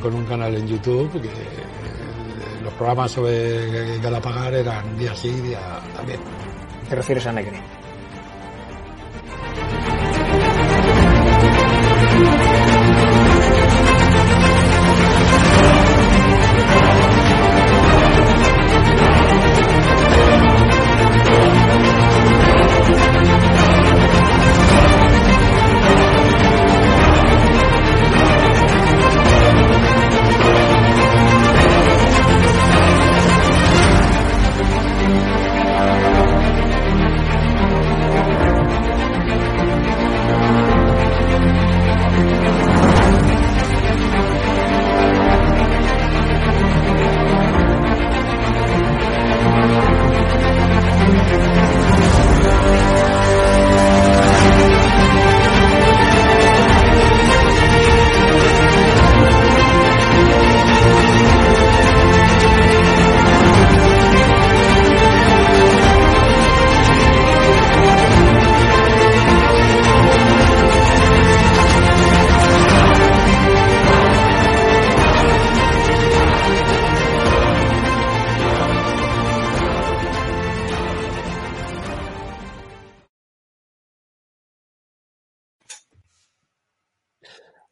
con un canal en YouTube que los programas sobre Galapagar eran día sí, día también. ¿Te refieres a Negri?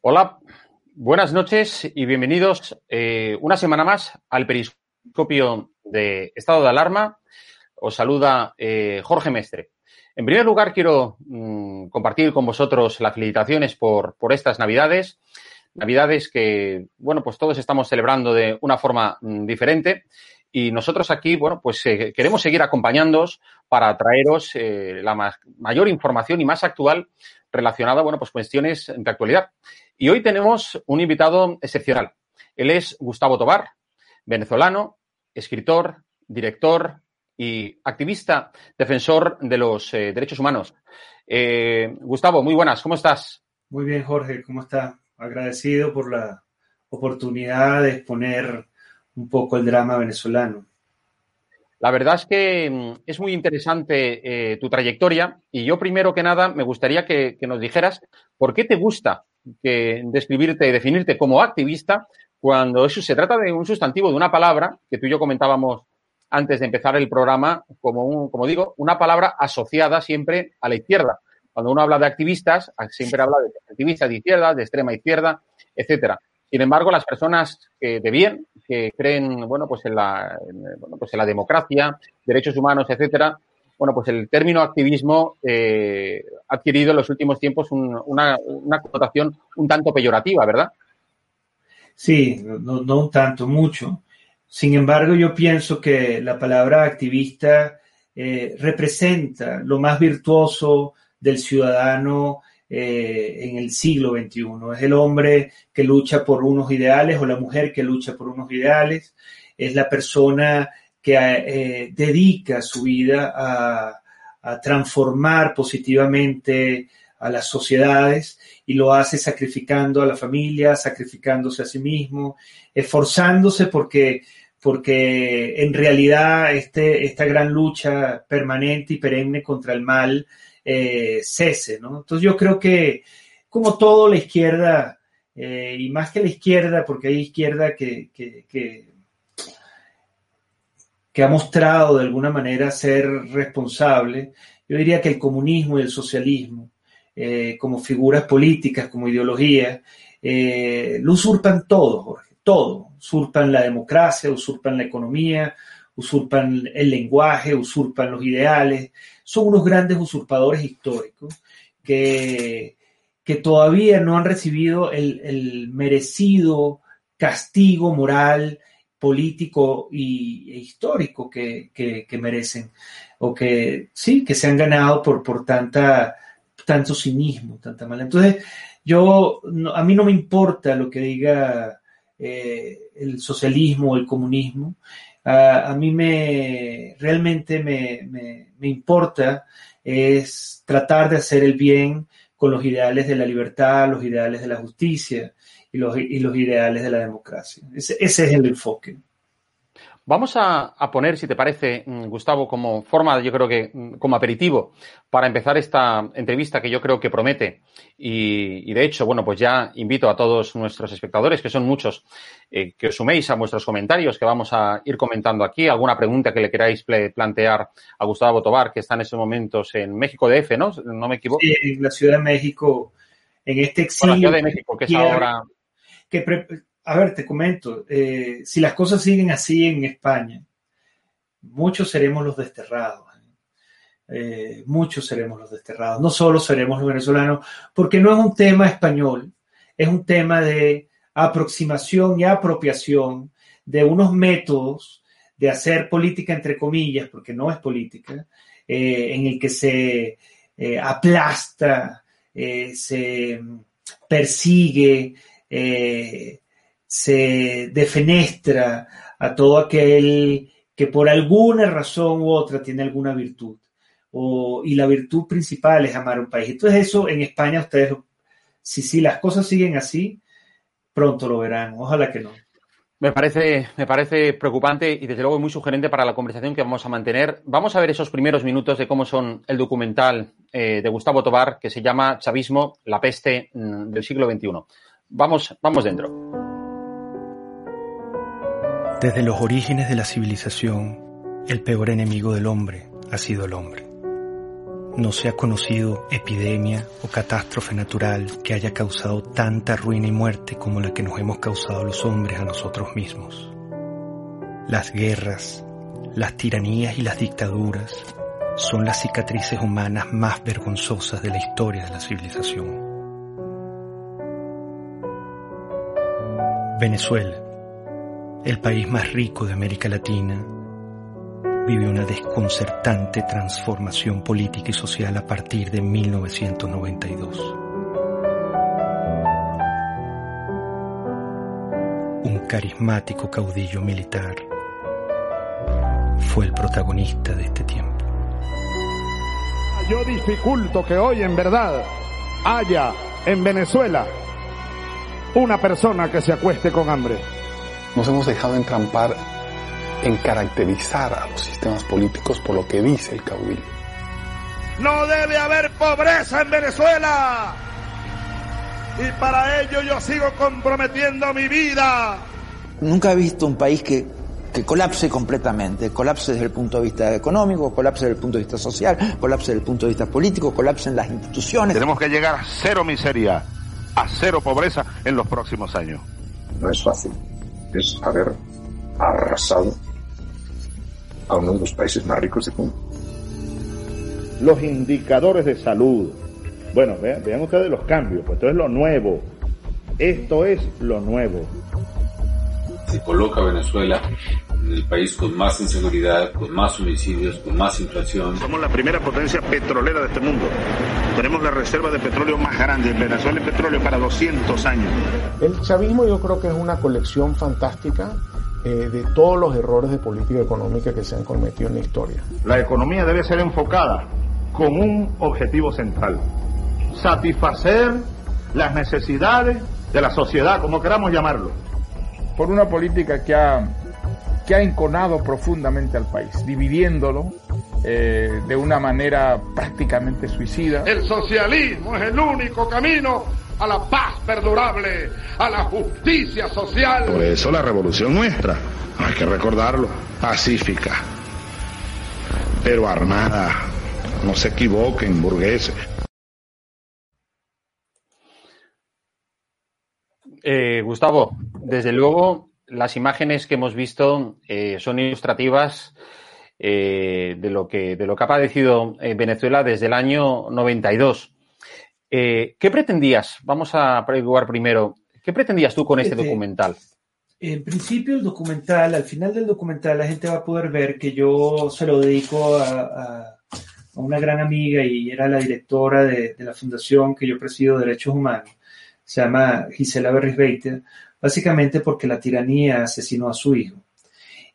Hola, buenas noches y bienvenidos eh, una semana más al periscopio de estado de alarma. Os saluda eh, Jorge Mestre. En primer lugar, quiero mm, compartir con vosotros las felicitaciones por, por, estas Navidades. Navidades que, bueno, pues todos estamos celebrando de una forma mm, diferente. Y nosotros aquí, bueno, pues eh, queremos seguir acompañándoos para traeros la mayor información y más actual relacionada, bueno, pues cuestiones de actualidad. Y hoy tenemos un invitado excepcional. Él es Gustavo Tobar, venezolano, escritor, director y activista defensor de los eh, derechos humanos. Eh, Gustavo, muy buenas, ¿cómo estás? Muy bien, Jorge, ¿cómo estás? Agradecido por la oportunidad de exponer un poco el drama venezolano. La verdad es que mm, es muy interesante eh, tu trayectoria y yo primero que nada me gustaría que, que nos dijeras por qué te gusta que describirte y definirte como activista cuando eso se trata de un sustantivo, de una palabra que tú y yo comentábamos antes de empezar el programa, como, un, como digo, una palabra asociada siempre a la izquierda. Cuando uno habla de activistas, siempre habla de activistas de izquierda, de extrema izquierda, etcétera. Sin embargo, las personas que, de bien, que creen, bueno, pues en la, bueno, pues en la democracia, derechos humanos, etcétera, bueno, pues el término activismo eh, ha adquirido en los últimos tiempos un, una, una, connotación un tanto peyorativa, ¿verdad? Sí, no, no, un tanto, mucho. Sin embargo, yo pienso que la palabra activista eh, representa lo más virtuoso del ciudadano eh, en el siglo XXI. Es el hombre que lucha por unos ideales o la mujer que lucha por unos ideales. Es la persona que eh, dedica su vida a, transformar positivamente a las sociedades y lo hace sacrificando a la familia, sacrificándose a sí mismo, esforzándose porque, porque en realidad este, esta gran lucha permanente y perenne contra el mal eh, cese. ¿no? Entonces yo creo que como todo la izquierda, eh, y más que la izquierda, porque hay izquierda que que ha mostrado de alguna manera ser responsable, yo diría que el comunismo y el socialismo, eh, como figuras políticas, como ideologías, eh, lo usurpan todo, Jorge, todo. Usurpan la democracia, usurpan la economía, usurpan el lenguaje, usurpan los ideales. Son unos grandes usurpadores históricos que, que todavía no han recibido el, merecido castigo moral, político y, e histórico que, merecen, o que sí, que se han ganado por, por tanta, tanto cinismo, tanta mala. Entonces, yo, a mí no me importa lo que diga eh, el socialismo o el comunismo, a mí me, realmente me, me importa es tratar de hacer el bien con los ideales de la libertad, los ideales de la justicia y los, y los ideales de la democracia. Ese, ese es el enfoque. Vamos a, poner, si te parece, mm, Gustavo, como forma, yo creo que mm, como aperitivo para empezar esta entrevista que yo creo que promete. Y, de hecho, bueno, pues ya invito a todos nuestros espectadores, que son muchos, eh, que os suméis a vuestros comentarios, que vamos a ir comentando aquí. Alguna pregunta que le queráis plantear a Gustavo Tobar, que está en estos momentos en México DF, ¿no? No me equivoco. Sí, en la Ciudad de México, en este exilio. la Ciudad de México, que es ahora. A ver, te comento, eh, si las cosas siguen así en España, muchos seremos los desterrados. Eh, muchos seremos los desterrados. No solo seremos los venezolanos, porque no es un tema español, es un tema de aproximación y apropiación de unos métodos de hacer política, entre comillas, porque no es política, eh, en el que se aplasta, se persigue, se defenestra a todo aquel que por alguna razón u otra tiene alguna virtud. y la virtud principal es amar un país. Entonces eso en España ustedes, si, si las cosas siguen así, pronto lo verán. Ojalá que no. Me parece, me parece preocupante y desde luego muy sugerente para la conversación que vamos a mantener. Vamos a ver esos primeros minutos de cómo son el documental eh, de Gustavo Tobar que se llama Chavismo, la peste mm, del siglo XXI. Vamos, vamos dentro. Desde los orígenes de la civilización, el peor enemigo del hombre ha sido el hombre. No se ha conocido epidemia o catástrofe natural que haya causado tanta ruina y muerte como la que nos hemos causado los hombres a nosotros mismos. Las guerras, las tiranías y las dictaduras son las cicatrices humanas más vergonzosas de la historia de la civilización. Venezuela el país más rico de América Latina, vive una desconcertante transformación política y social a partir de 1992. Un carismático caudillo militar fue el protagonista de este tiempo. Yo dificulto que hoy en verdad haya en Venezuela una persona que se acueste con hambre nos hemos dejado entrampar en caracterizar a los sistemas políticos por lo que dice el caudillo. No debe haber pobreza en Venezuela. Y para ello yo sigo comprometiendo mi vida. Nunca he visto un país que, que colapse completamente. Colapse desde el punto de vista económico, colapse desde el punto de vista social, colapse desde el punto de vista político, colapse en las instituciones. Tenemos que llegar a cero miseria, a cero pobreza en los próximos años. No es fácil es haber arrasado a uno de los países más ricos del mundo. Los indicadores de salud. Bueno, vean, ustedes los cambios, pues esto es lo nuevo. Esto es lo nuevo. Se coloca Venezuela en el país con más inseguridad, con más homicidios, con más inflación. Somos la primera potencia petrolera de este mundo. Tenemos la reserva de petróleo más grande. En Venezuela hay petróleo para 200 años. El chavismo yo creo que es una colección fantástica eh, de todos los errores de política económica que se han cometido en la historia. La economía debe ser enfocada con un objetivo central. Satisfacer las necesidades de la sociedad, como queramos llamarlo. Por una política que ha que ha enconado profundamente al país, dividiéndolo eh, de una manera prácticamente suicida. El socialismo es el único camino a la paz perdurable, a la justicia social. Por eso la revolución nuestra, hay que recordarlo, pacífica, pero armada. No se equivoquen, burgueses. Eh, Gustavo, desde luego las imágenes que hemos visto eh, son ilustrativas eh, de, lo que, de lo que ha padecido Venezuela desde el año 92. ¿Qué pretendías? Vamos a preguntar primero. ¿Qué pretendías tú con este, este documental? En principio, el documental, al final del documental, la gente va a poder ver que yo se lo dedico a, una gran amiga y era la directora de, de la fundación que yo presido, Derechos Humanos se llama Gisela Berrisbeiter, básicamente porque la tiranía asesinó a su hijo.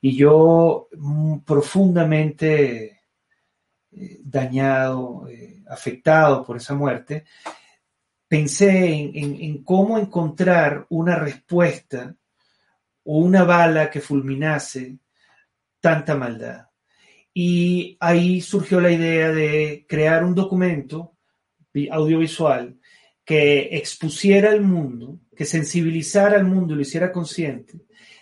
Y yo, mm, profundamente eh, dañado, eh, afectado por esa muerte, pensé en, cómo encontrar una respuesta o una bala que fulminase tanta maldad. Y ahí surgió la idea de crear un documento audiovisual que expusiera al mundo, que sensibilizara al mundo y lo hiciera consciente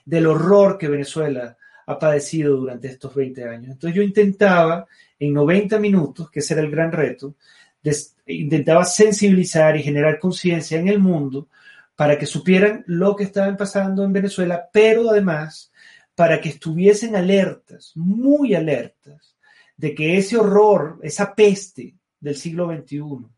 del horror que Venezuela ha padecido durante estos 20 años. Entonces yo intentaba en 90 minutos, que ese era el gran reto, intentaba sensibilizar y generar conciencia en el mundo para que supieran lo que estaba pasando en Venezuela, pero además para que estuviesen alertas, muy alertas, de que ese horror, esa peste del siglo XXI,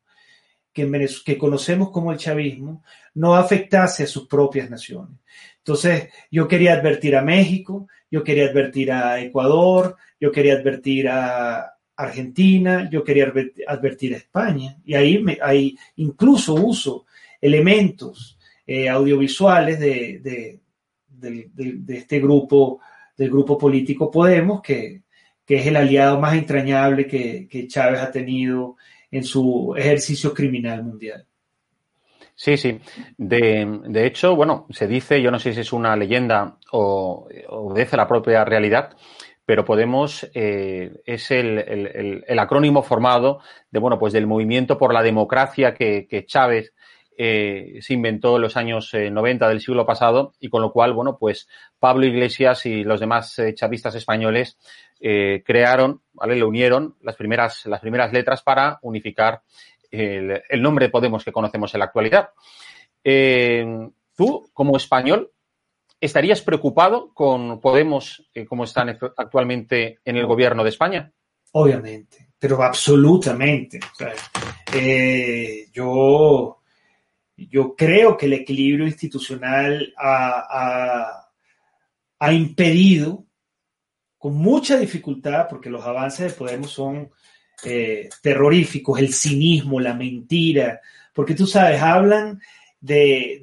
que, conocemos como el chavismo no afectase a sus propias naciones. Entonces, yo quería advertir a México, yo quería advertir a Ecuador, yo quería advertir a Argentina, yo quería advertir a España. Y ahí, me, ahí incluso uso elementos eh, audiovisuales de, este grupo, del grupo político Podemos, que, es el aliado más entrañable que, que Chávez ha tenido en su ejercicio criminal mundial. Sí, sí. De, hecho, bueno, se dice, yo no sé si es una leyenda o obedece la propia realidad, pero Podemos eh, es el, acrónimo formado de, bueno, pues del movimiento por la democracia que, Chávez eh, se inventó en los años 90 eh, del siglo pasado y con lo cual, bueno, pues Pablo Iglesias y los demás chavistas españoles eh, crearon, ¿vale? Le unieron las primeras, las primeras letras para unificar el, nombre de Podemos que conocemos en la actualidad. Eh, tú, como español, ¿estarías preocupado con Podemos eh, como están actualmente en el gobierno de España? Obviamente, pero absolutamente. yo, yo creo que el equilibrio institucional ha, ha impedido con mucha dificultad, porque los avances de Podemos son eh, terroríficos, el cinismo, la mentira, porque tú sabes, hablan de,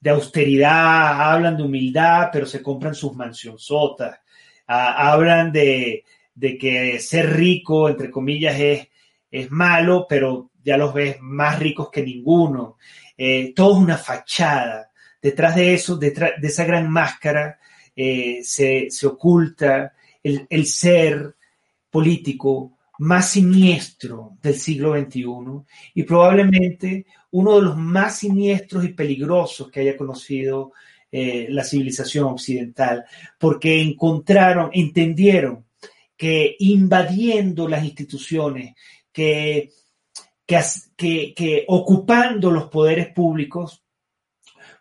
de, austeridad, hablan de humildad, pero se compran sus mansionzotas, ah, hablan de, de, que ser rico, entre comillas, es, es malo, pero ya los ves más ricos que ninguno. Eh, todo es una fachada. Detrás de eso, detrás de esa gran máscara, eh, se, oculta el, ser político más siniestro del siglo XXI y probablemente uno de los más siniestros y peligrosos que haya conocido eh, la civilización occidental, porque encontraron, entendieron que invadiendo las instituciones, que, que ocupando los poderes públicos,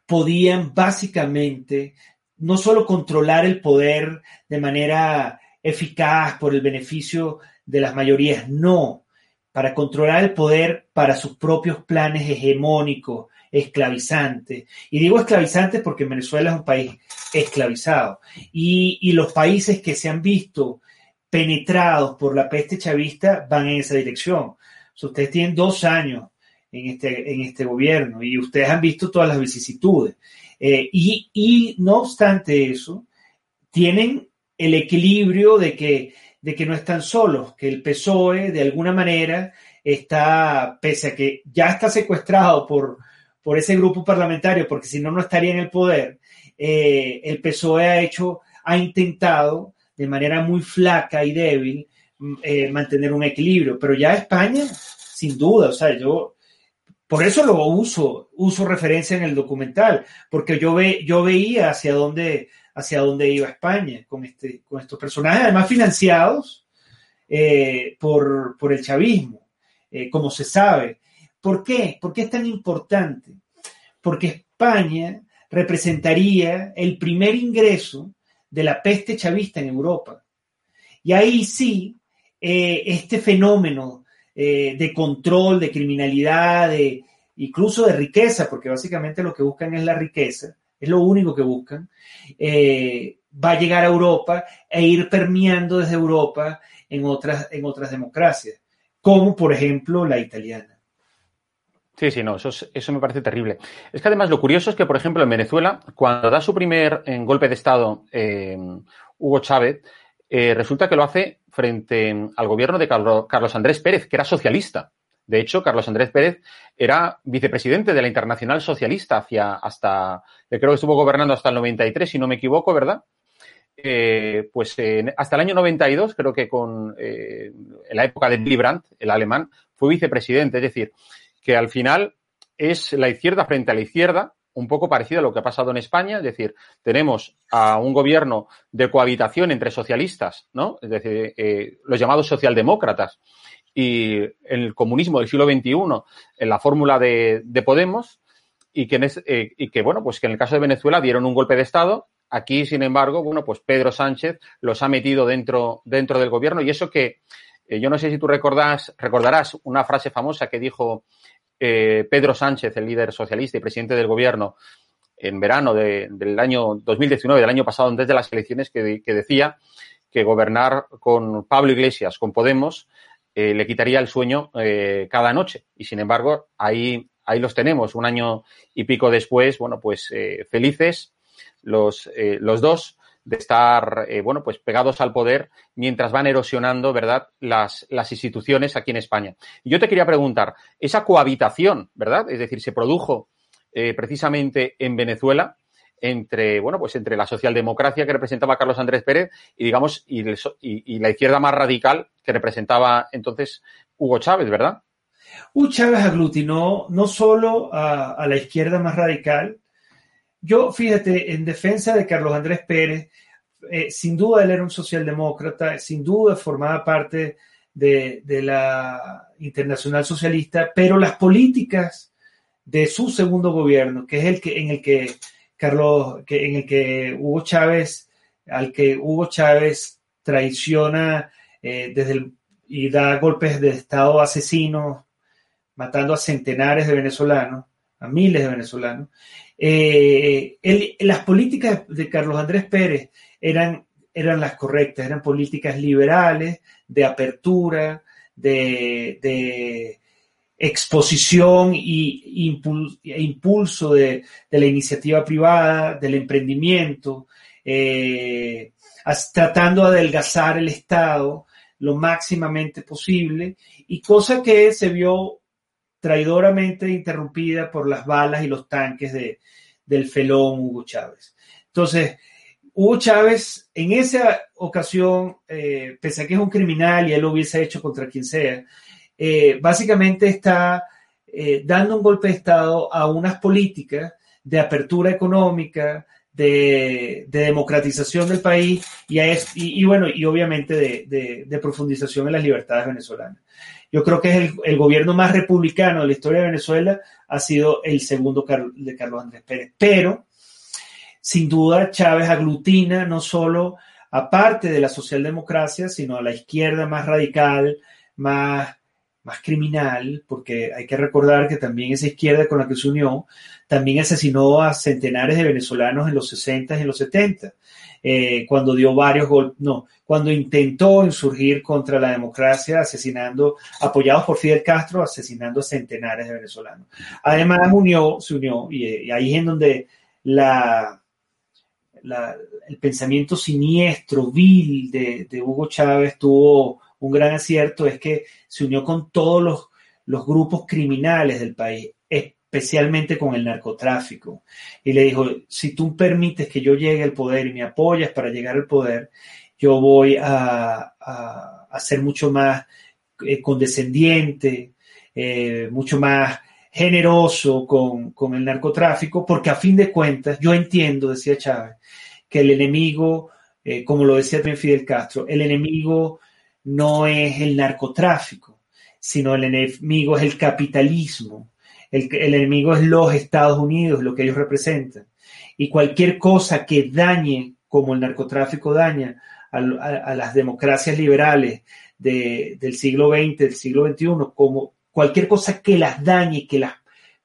podían básicamente no solo controlar el poder de manera eficaz por el beneficio de las mayorías, no, para controlar el poder para sus propios planes hegemónicos, esclavizantes. Y digo esclavizantes porque Venezuela es un país esclavizado. Y, los países que se han visto penetrados por la peste chavista van en esa dirección. Ustedes tienen dos años en este, en este gobierno y ustedes han visto todas las vicisitudes. Eh, y, no obstante eso, tienen el equilibrio de que, de que no están solos, que el PSOE de alguna manera está, pese a que ya está secuestrado por, por ese grupo parlamentario, porque si no, no estaría en el poder, eh, el PSOE ha hecho, ha intentado de manera muy flaca y débil eh, mantener un equilibrio, pero ya España, sin duda, o sea, yo por eso lo uso, uso referencia en el documental, porque yo, ve, yo veía hacia dónde, hacia dónde iba España con, este, con estos personajes, además financiados eh, por, por, el chavismo, eh, como se sabe. ¿Por qué? ¿Por qué es tan importante? Porque España representaría el primer ingreso de la peste chavista en Europa. Y ahí sí, eh, este fenómeno eh, de control, de criminalidad, de, incluso de riqueza, porque básicamente lo que buscan es la riqueza, es lo único que buscan, eh, va a llegar a Europa e ir permeando desde Europa en otras, en otras democracias, como por ejemplo la italiana. Sí, sí, no, eso, eso me parece terrible. Es que además lo curioso es que, por ejemplo, en Venezuela, cuando da su primer golpe de Estado Hugo Chávez, resulta que lo hace frente al gobierno de Carlos Andrés Pérez, que era socialista. De hecho, Carlos Andrés Pérez era vicepresidente de la Internacional Socialista hacia hasta, creo que estuvo gobernando hasta el 93, si no me equivoco, ¿verdad? Eh, pues hasta el año 92, creo que con eh, en la época de Willy Brandt, el alemán, fue vicepresidente. Es decir, que al final es la izquierda frente a la izquierda, un poco parecido a lo que ha pasado en España, es decir, tenemos a un gobierno de cohabitación entre socialistas, ¿no? Es decir, eh, los llamados socialdemócratas y el comunismo del siglo XXI en la fórmula de, Podemos y que, eh, y que, bueno, pues que en el caso de Venezuela dieron un golpe de Estado. Aquí, sin embargo, bueno, pues Pedro Sánchez los ha metido dentro, dentro del gobierno y eso que eh, yo no sé si tú recordás, recordarás una frase famosa que dijo eh, Pedro Sánchez, el líder socialista y presidente del gobierno, en verano del año 2019, del año pasado, antes de las elecciones, que, decía que gobernar con Pablo Iglesias, con Podemos, eh, le quitaría el sueño eh, cada noche. Y sin embargo, ahí, ahí los tenemos, un año y pico después, bueno, pues felices los, los dos de estar, eh, bueno, pues pegados al poder mientras van erosionando, ¿verdad?, las, las instituciones aquí en España. Y yo te quería preguntar, esa cohabitación, ¿verdad? Es decir, se produjo eh, precisamente en Venezuela entre, bueno, pues entre la socialdemocracia que representaba Carlos Andrés Pérez y, digamos, y, la izquierda más radical que representaba entonces Hugo Chávez, ¿verdad? Hugo Chávez aglutinó no solo a la izquierda más radical, yo, fíjate, en defensa de Carlos Andrés Pérez, eh, sin duda él era un socialdemócrata, sin duda formaba parte de, la Internacional Socialista, pero las políticas de su segundo gobierno, que es el que en el que Carlos, que, en el que Hugo Chávez, al que Hugo Chávez traiciona eh, desde el, y da golpes de Estado asesinos, matando a centenares de venezolanos, a miles de venezolanos. Eh, las políticas de Carlos Andrés Pérez eran, eran las correctas, eran políticas liberales, de apertura, de, exposición y impulso de, la iniciativa privada, del emprendimiento, eh, tratando de adelgazar el Estado lo máximamente posible, y cosa que se vio traidoramente interrumpida por las balas y los tanques de, del felón Hugo Chávez. Entonces, Hugo Chávez en esa ocasión, eh, pese a que es un criminal y él lo hubiese hecho contra quien sea, eh, básicamente está eh, dando un golpe de Estado a unas políticas de apertura económica, de, democratización del país y, bueno, y obviamente de, de, profundización en las libertades venezolanas. Yo creo que es el, gobierno más republicano de la historia de Venezuela, ha sido el segundo de Carlos Andrés Pérez. Pero, sin duda, Chávez aglutina no solo a parte de la socialdemocracia, sino a la izquierda más radical, más, más criminal, porque hay que recordar que también esa izquierda con la que se unió, también asesinó a centenares de venezolanos en los 60 y en los 70. Eh, cuando dio varios golpes, no, cuando intentó insurgir contra la democracia, asesinando, apoyados por Fidel Castro, asesinando a centenares de venezolanos. Además, se unió, y, ahí es en donde la, el pensamiento siniestro, vil de, de, Hugo Chávez tuvo un gran acierto, es que se unió con todos los, los grupos criminales del país, especialmente con el narcotráfico. Y le dijo, si tú permites que yo llegue al poder y me apoyas para llegar al poder, yo voy a, a, ser mucho más eh, condescendiente, eh, mucho más generoso con, con, el narcotráfico, porque a fin de cuentas, yo entiendo, decía Chávez, que el enemigo, eh, como lo decía también Fidel Castro, el enemigo no es el narcotráfico, sino el enemigo es el capitalismo, el, enemigo es los Estados Unidos, lo que ellos representan. Y cualquier cosa que dañe, como el narcotráfico daña, a, las democracias liberales de, del siglo XX, del siglo XXI, como cualquier cosa que las dañe, que las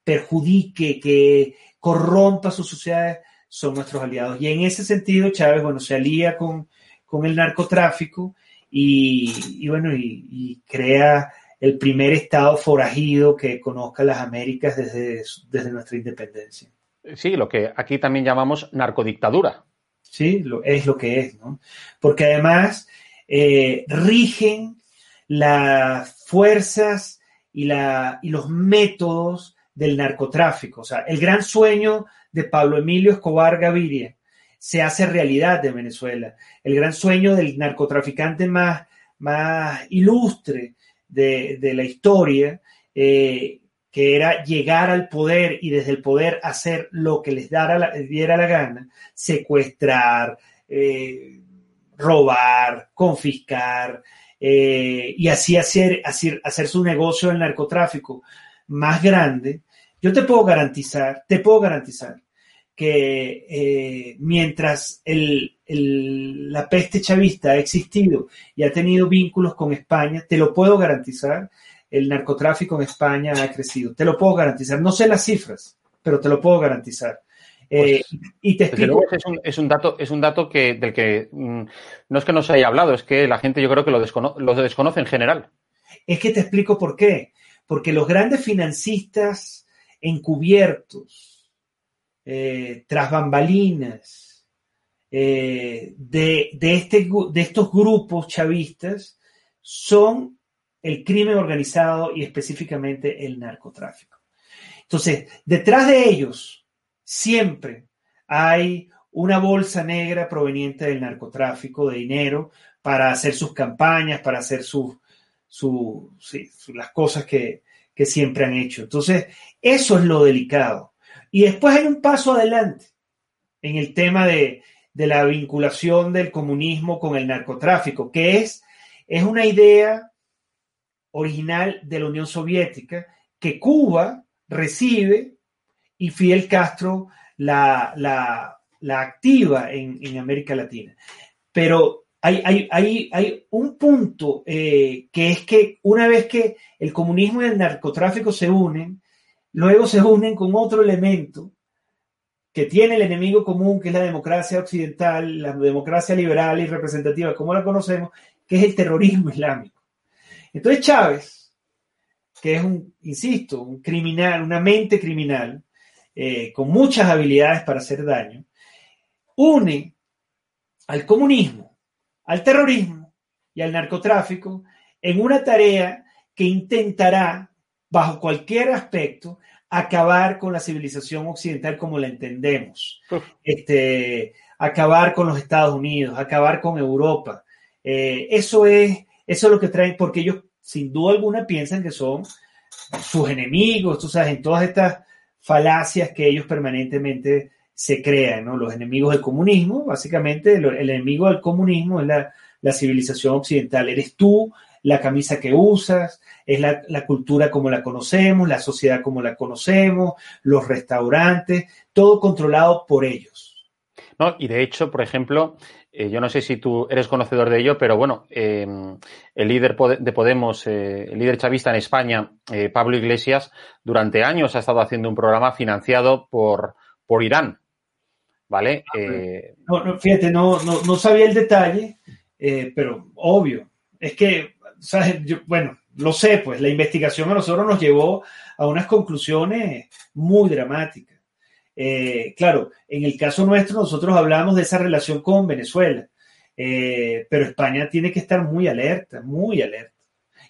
perjudique, que corrompa sus sociedades, son nuestros aliados. Y en ese sentido, Chávez, bueno, se alía con, con el narcotráfico y, bueno, y, crea el primer estado forajido que conozca las Américas desde, desde nuestra independencia. Sí, lo que aquí también llamamos narcodictadura. Sí, lo, es lo que es, ¿no? Porque además eh, rigen las fuerzas y, la, y los métodos del narcotráfico. O sea, el gran sueño de Pablo Emilio Escobar Gaviria se hace realidad de Venezuela. El gran sueño del narcotraficante más, más ilustre de, de la historia, eh, que era llegar al poder y desde el poder hacer lo que les diera la, gana, secuestrar, eh, robar, confiscar, eh, y así hacer, hacer, hacer su negocio del narcotráfico más grande, yo te puedo garantizar, te puedo garantizar que mientras el, el, la peste chavista ha existido y ha tenido vínculos con España, te lo puedo garantizar, el narcotráfico en España ha crecido. Te lo puedo garantizar. No sé las cifras, pero te lo puedo garantizar. Eh, pues, y te explico. Es un, es un, dato, es un dato que, del que mmm, no es que no se haya hablado, es que la gente yo creo que lo, descono lo desconoce en general. Es que te explico por qué. Porque los grandes financistas encubiertos, eh, tras bambalinas, eh, de, de, este, de estos grupos chavistas son el crimen organizado y específicamente el narcotráfico. Entonces, detrás de ellos siempre hay una bolsa negra proveniente del narcotráfico de dinero para hacer sus campañas, para hacer sus, las cosas que, que siempre han hecho. Entonces, eso es lo delicado. Y después hay un paso adelante en el tema de, de la vinculación del comunismo con el narcotráfico, que es, es una idea original de la Unión Soviética que Cuba recibe y Fidel Castro la, la, activa en, en, América Latina. Pero hay, hay, hay, hay un punto eh, que es que una vez que el comunismo y el narcotráfico se unen, luego se unen con otro elemento que tiene el enemigo común, que es la democracia occidental, la democracia liberal y representativa, como la conocemos, que es el terrorismo islámico. Entonces Chávez, que es un, insisto, un criminal, una mente criminal, eh, con muchas habilidades para hacer daño, une al comunismo, al terrorismo y al narcotráfico en una tarea que intentará, bajo cualquier aspecto, acabar con la civilización occidental como la entendemos, este, acabar con los Estados Unidos, acabar con Europa. Eh, eso es eso es lo que traen, porque ellos sin duda alguna piensan que son sus enemigos, tú sabes, en todas estas falacias que ellos permanentemente se crean, ¿no? Los enemigos del comunismo, básicamente el, el enemigo del comunismo es la, la, civilización occidental, eres tú, la camisa que usas, es la, la, cultura como la conocemos, la sociedad como la conocemos, los restaurantes, todo controlado por ellos. No, y de hecho, por ejemplo, eh, yo no sé si tú eres conocedor de ello, pero bueno, eh, el líder de Podemos, eh, el líder chavista en España, eh, Pablo Iglesias, durante años ha estado haciendo un programa financiado por, por Irán. ¿Vale? Ah, no, no, fíjate, no, no, no, sabía el detalle, pero obvio. Es que, ¿sabes? Bueno, lo sé, pues la investigación a nosotros nos llevó a unas conclusiones muy dramáticas. Eh, claro, en el caso nuestro nosotros hablamos de esa relación con Venezuela, eh, pero España tiene que estar muy alerta, muy alerta.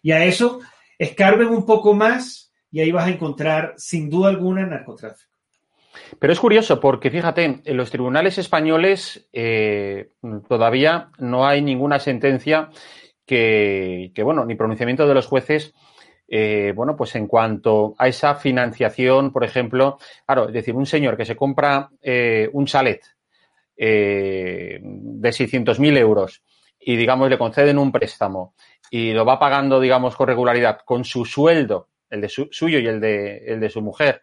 Y a eso escarben un poco más y ahí vas a encontrar sin duda alguna narcotráfico. Pero es curioso porque, fíjate, en los tribunales españoles eh, todavía no hay ninguna sentencia que, bueno, ni pronunciamiento de los jueces eh, bueno, pues en cuanto a esa financiación, por ejemplo, claro, es decir, un señor que se compra eh, un chalet eh, de 600.000 euros y, digamos, le conceden un préstamo y lo va pagando, digamos, con regularidad con su sueldo, el de su, suyo y el de, el de su mujer,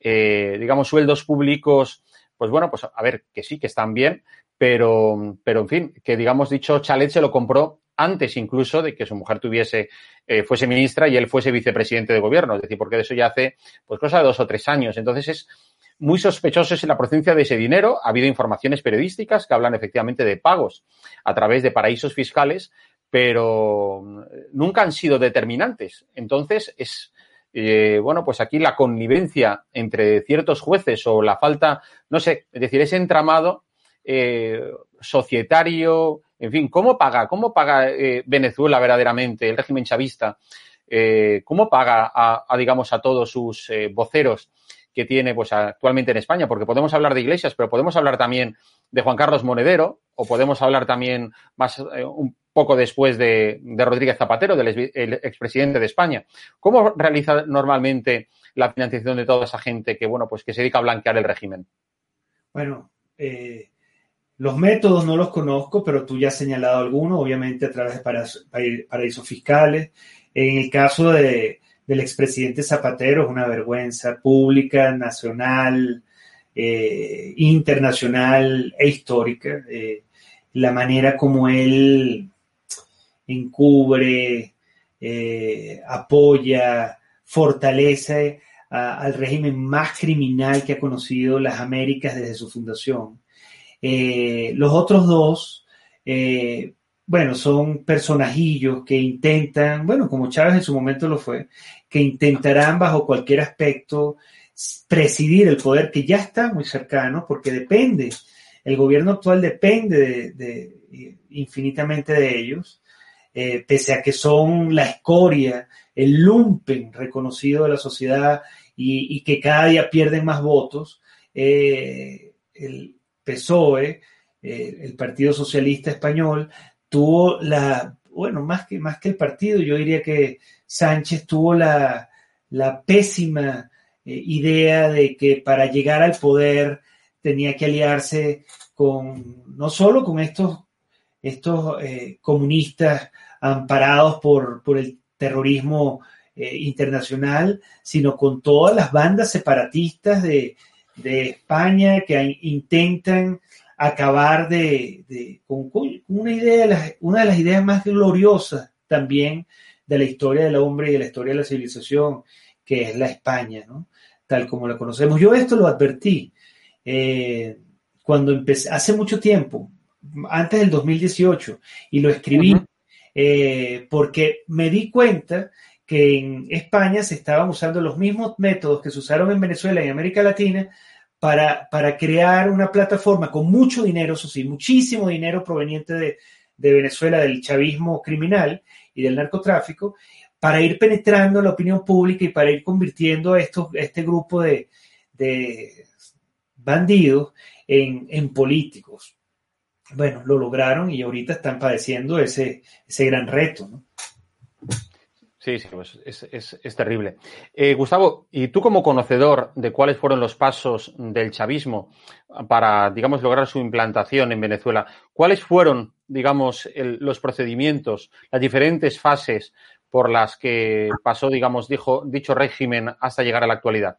eh, digamos, sueldos públicos, pues bueno, pues a ver, que sí, que están bien, pero, pero en fin, que digamos, dicho chalet se lo compró antes incluso de que su mujer tuviese, eh, fuese ministra y él fuese vicepresidente de gobierno, es decir, porque de eso ya hace, pues cosa de dos o tres años. Entonces es muy sospechoso en la procedencia de ese dinero. Ha habido informaciones periodísticas que hablan efectivamente de pagos a través de paraísos fiscales, pero nunca han sido determinantes. Entonces es, eh, bueno, pues aquí la connivencia entre ciertos jueces o la falta, no sé, es decir, ese entramado eh, societario, en fin, ¿cómo paga, cómo paga eh, Venezuela verdaderamente, el régimen chavista? Eh, ¿Cómo paga a, digamos, a todos sus eh, voceros que tiene pues actualmente en España? Porque podemos hablar de iglesias, pero podemos hablar también de Juan Carlos Monedero o podemos hablar también más un poco después de, Rodríguez Zapatero, del el expresidente de España. ¿Cómo realiza normalmente la financiación de toda esa gente que, bueno, pues que se dedica a blanquear el régimen? Bueno, eh, los métodos no los conozco, pero tú ya has señalado algunos, obviamente a través de paraísos fiscales. En el caso de, del expresidente Zapatero es una vergüenza pública, nacional, eh, internacional e histórica. Eh, la manera como él encubre, eh, apoya, fortalece al régimen más criminal que ha conocido las Américas desde su fundación. Eh, los otros dos, eh, bueno, son personajillos que intentan, bueno, como Chávez en su momento lo fue, que intentarán bajo cualquier aspecto presidir el poder que ya está muy cercano, porque depende, el gobierno actual depende de, infinitamente de ellos, eh, pese a que son la escoria, el lumpen reconocido de la sociedad y, que cada día pierden más votos, el, PSOE, eh, el Partido Socialista Español, tuvo la, bueno, más que, más que el partido, yo diría que Sánchez tuvo la, la pésima eh, idea de que para llegar al poder tenía que aliarse con, no solo con estos, estos eh, comunistas amparados por, por el terrorismo internacional, sino con todas las bandas separatistas de, de España que intentan acabar de, de con, con, una idea, una de las ideas más gloriosas también de la historia del hombre y de la historia de la civilización, que es la España, ¿no? tal como la conocemos. Yo esto lo advertí eh, cuando empecé, hace mucho tiempo, antes del 2018, y lo escribí uh -huh. eh, porque me di cuenta que en España se estaban usando los mismos métodos que se usaron en Venezuela y en América Latina para, para crear una plataforma con mucho dinero, eso sí, muchísimo dinero proveniente de, de Venezuela, del chavismo criminal y del narcotráfico, para ir penetrando la opinión pública y para ir convirtiendo a estos, este grupo de, de bandidos en, en, políticos. Bueno, lo lograron y ahorita están padeciendo ese, ese gran reto. ¿no? Sí, sí, pues es, es, terrible. Eh, Gustavo, y tú como conocedor de cuáles fueron los pasos del chavismo para, digamos, lograr su implantación en Venezuela, ¿cuáles fueron, digamos, los procedimientos, las diferentes fases por las que pasó, digamos, dijo, dicho régimen hasta llegar a la actualidad?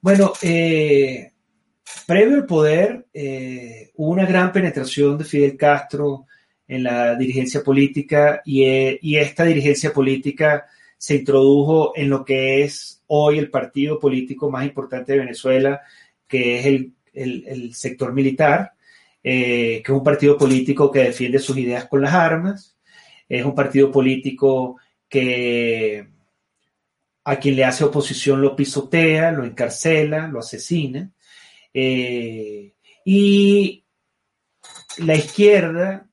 Bueno, eh, previo al poder, eh, hubo una gran penetración de Fidel Castro en la dirigencia política y, eh, y, esta dirigencia política se introdujo en lo que es hoy el partido político más importante de Venezuela, que es el, el, sector militar, eh, que es un partido político que defiende sus ideas con las armas, es un partido político que a quien le hace oposición lo pisotea, lo encarcela, lo asesina, eh, y la izquierda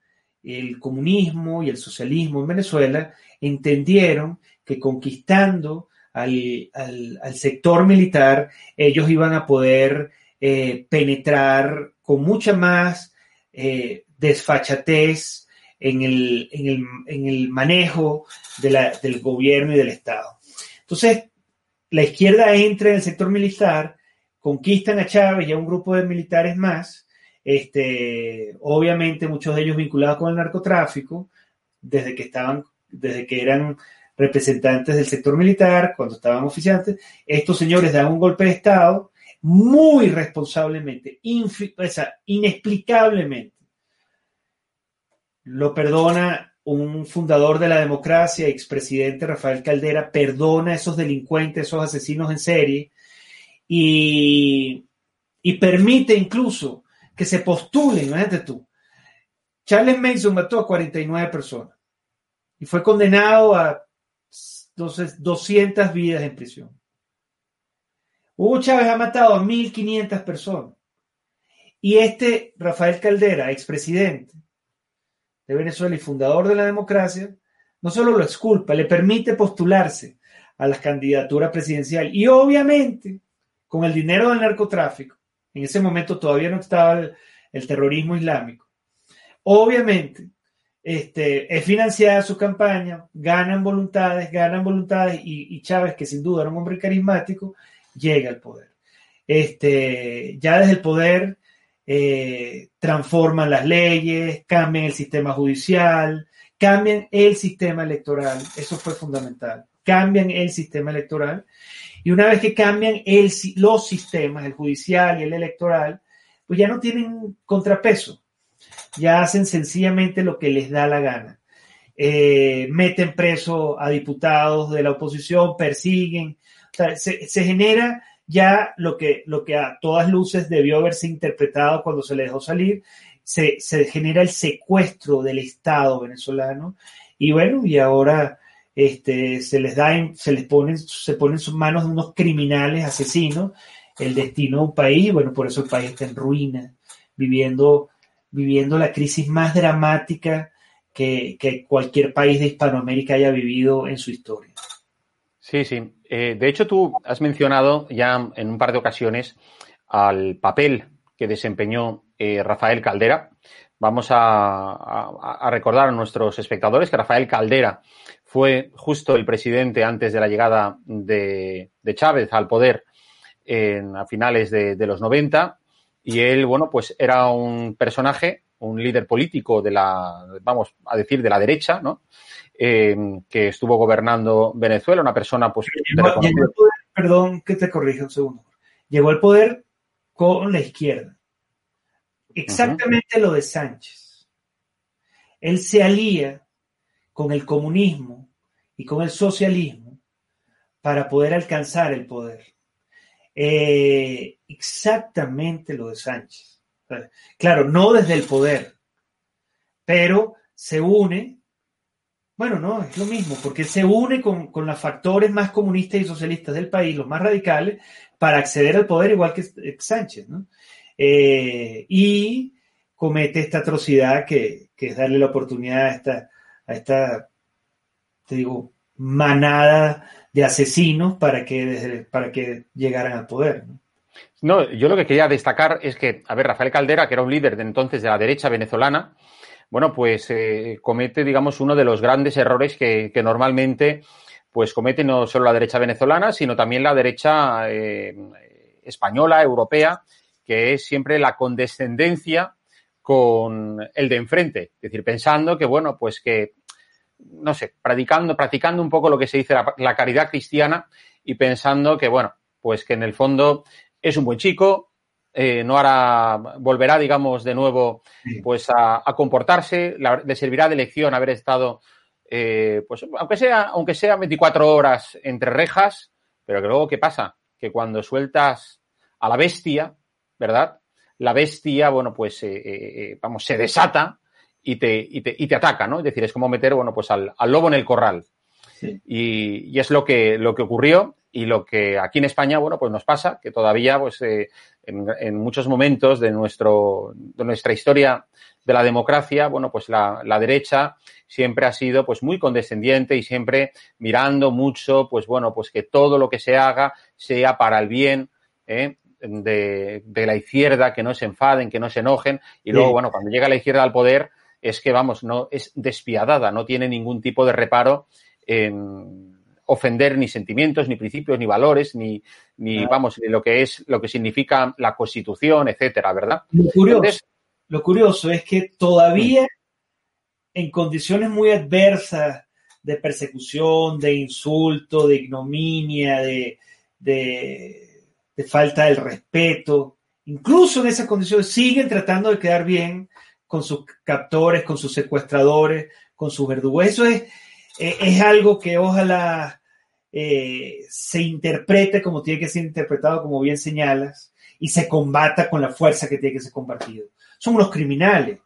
el comunismo y el socialismo en Venezuela entendieron que conquistando al, al, sector militar, ellos iban a poder eh, penetrar con mucha más eh, desfachatez en el, en el, en el manejo del gobierno y del Estado. Entonces, la izquierda entra en el sector militar, conquistan a Chávez y a un grupo de militares más, este, obviamente muchos de ellos vinculados con el narcotráfico, desde que estaban, desde que eran representantes del sector militar, cuando estaban oficiantes, estos señores dan un golpe de Estado muy responsablemente, inexplicablemente. Lo perdona un fundador de la democracia, expresidente Rafael Caldera, perdona a esos delincuentes, esos asesinos en serie, y permite incluso que se postulen, imagínate tú. Charles Mason mató a 49 personas y fue condenado a entonces, 200 vidas en prisión. Hugo Chávez ha matado a 1.500 personas. Y este Rafael Caldera, expresidente de Venezuela y fundador de la democracia, no solo lo exculpa, le permite postularse a la candidatura presidencial. Y obviamente, con el dinero del narcotráfico, en ese momento todavía no estaba el, terrorismo islámico, obviamente este, es financiada su campaña, ganan voluntades, ganan voluntades y, Chávez, que sin duda era un hombre carismático, llega al poder. Este, ya desde el poder eh, transforman las leyes, cambian el sistema judicial, cambian el sistema electoral, eso fue fundamental, cambian el sistema electoral y una vez que cambian los sistemas, el judicial y el electoral, pues ya no tienen contrapeso ya hacen sencillamente lo que les da la gana. Eh, meten preso a diputados de la oposición, persiguen. se, genera ya lo que, lo que a todas luces debió haberse interpretado cuando se le dejó salir. Se, genera el secuestro del Estado venezolano. Y bueno, y ahora este, se les da, se les ponen, se ponen en sus manos de unos criminales asesinos el destino de un país. Y bueno, por eso el país está en ruina, viviendo viviendo la crisis más dramática que, cualquier país de Hispanoamérica haya vivido en su historia. Sí, sí. Eh, de hecho, tú has mencionado ya en un par de ocasiones al papel que desempeñó eh, Rafael Caldera. Vamos a, recordar a nuestros espectadores que Rafael Caldera fue justo el presidente antes de la llegada de, Chávez al poder en, a finales de, de los 90 y él, bueno, pues era un personaje, un líder político de la, vamos a decir, de la derecha, ¿no? Eh, que estuvo gobernando Venezuela, una persona, pues. perdón que te corrija un segundo. Llegó al poder con la izquierda. Exactamente lo de Sánchez. Él se alía con el comunismo y con el socialismo para poder alcanzar el poder. Eh, exactamente lo de Sánchez. Claro, no desde el poder, pero se une, bueno, no, es lo mismo, porque se une con, los factores más comunistas y socialistas del país, los más radicales, para acceder al poder igual que Sánchez, ¿no? Eh, y comete esta atrocidad que, es darle la oportunidad a esta, a esta, te digo, manada de asesinos para que, para que llegaran al poder. ¿no? yo lo que quería destacar es que, a ver, Rafael Caldera, que era un líder de entonces de la derecha venezolana, bueno, pues eh, comete, digamos, uno de los grandes errores que, normalmente pues comete no solo la derecha venezolana, sino también la derecha eh, española, europea, que es siempre la condescendencia con el de enfrente. Es decir, pensando que, bueno, pues que no sé, practicando, practicando un poco lo que se dice la, caridad cristiana y pensando que, bueno, pues que en el fondo es un buen chico, eh, no hará, volverá, digamos, de nuevo, pues a, comportarse, le servirá de lección haber estado, eh, pues aunque sea, aunque sea 24 horas entre rejas, pero que luego, ¿qué pasa? Que cuando sueltas a la bestia, ¿verdad? La bestia, bueno, pues, eh, vamos, se desata y te, y te, y te ataca, ¿no? Es decir, es como meter, bueno, pues al, lobo en el corral. Y, y, es lo que, lo que ocurrió y lo que aquí en España, bueno, pues nos pasa, que todavía, pues, eh, en, en, muchos momentos de, nuestro, de nuestra historia de la democracia, bueno, pues la, la, derecha siempre ha sido, pues, muy condescendiente y siempre mirando mucho, pues, bueno, pues que todo lo que se haga sea para el bien, ¿eh? De, de, la izquierda, que no se enfaden, que no se enojen, y luego, bueno, cuando llega la izquierda al poder, es que, vamos, no es despiadada, no tiene ningún tipo de reparo en ofender ni sentimientos, ni principios, ni valores, ni, ni vamos, ni lo que es, lo que significa la Constitución, etcétera, ¿verdad? Lo curioso, lo curioso es que todavía en condiciones muy adversas de persecución, de insulto, de ignominia, de, de, falta del respeto, incluso en esas condiciones siguen tratando de quedar bien con sus captores, con sus secuestradores, con sus verdugos. Eso es, eh, es algo que ojalá eh, se interprete como tiene que ser interpretado, como bien señalas, y se combata con la fuerza que tiene que ser compartido. Son unos criminales.